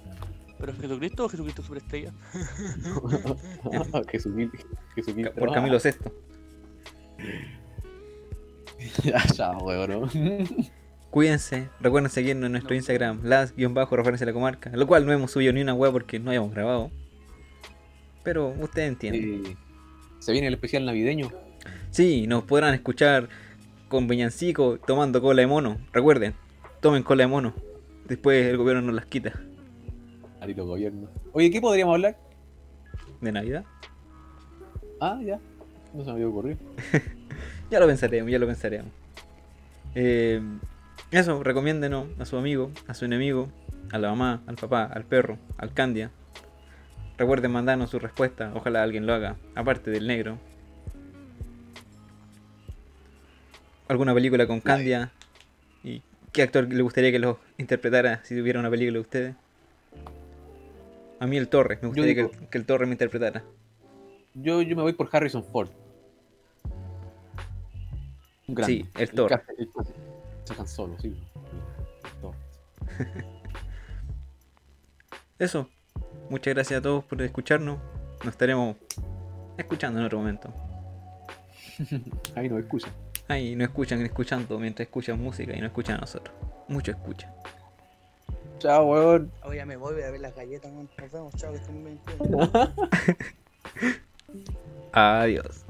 [SPEAKER 3] ¿Pero es Jesucristo o Jesucristo Superestrella?
[SPEAKER 2] Jesucristo. Jesucristo.
[SPEAKER 1] Por Camilo VI.
[SPEAKER 2] ya, ¿no?
[SPEAKER 1] Cuídense, recuerden seguirnos en nuestro. Instagram, las-referencia a la comarca, lo cual no hemos subido ni una web porque no habíamos grabado. Pero ustedes entienden.
[SPEAKER 2] Se viene el especial navideño.
[SPEAKER 1] Sí, nos podrán escuchar con villancico tomando cola de mono. Recuerden, tomen cola de mono. Después el gobierno nos las quita.
[SPEAKER 2] Maldito gobierno. Oye, ¿qué podríamos hablar?
[SPEAKER 1] ¿De Navidad?
[SPEAKER 2] Ah, ya. No se me había ocurrido.
[SPEAKER 1] Ya lo pensaremos, ya lo pensaremos. Eh, eso, recomiéndenos a su amigo, a su enemigo, a la mamá, al papá, al perro, al Candia. Recuerden mandarnos su respuesta, ojalá alguien lo haga, aparte del negro. ¿Alguna película con Candia? ¿Y qué actor le gustaría que lo interpretara si tuviera una película de ustedes? A mí el Torre, me gustaría
[SPEAKER 2] digo-
[SPEAKER 1] que, que el Torre me interpretara.
[SPEAKER 2] Yo, yo me voy por Harrison Ford. Grande.
[SPEAKER 1] Sí, el Thor.
[SPEAKER 2] Han Solo, sí. El Thor.
[SPEAKER 1] Eso. Muchas gracias a todos por escucharnos. Nos estaremos escuchando en otro momento.
[SPEAKER 2] Ahí no escucha.
[SPEAKER 1] Ay, no escuchan escuchando mientras escuchan música y no escuchan a nosotros. Mucho escuchan.
[SPEAKER 2] Chao, weón.
[SPEAKER 3] Oye, ya me voy, voy a ver las galletas, weón. Nos vemos, chao, que estén bien.
[SPEAKER 1] Adiós.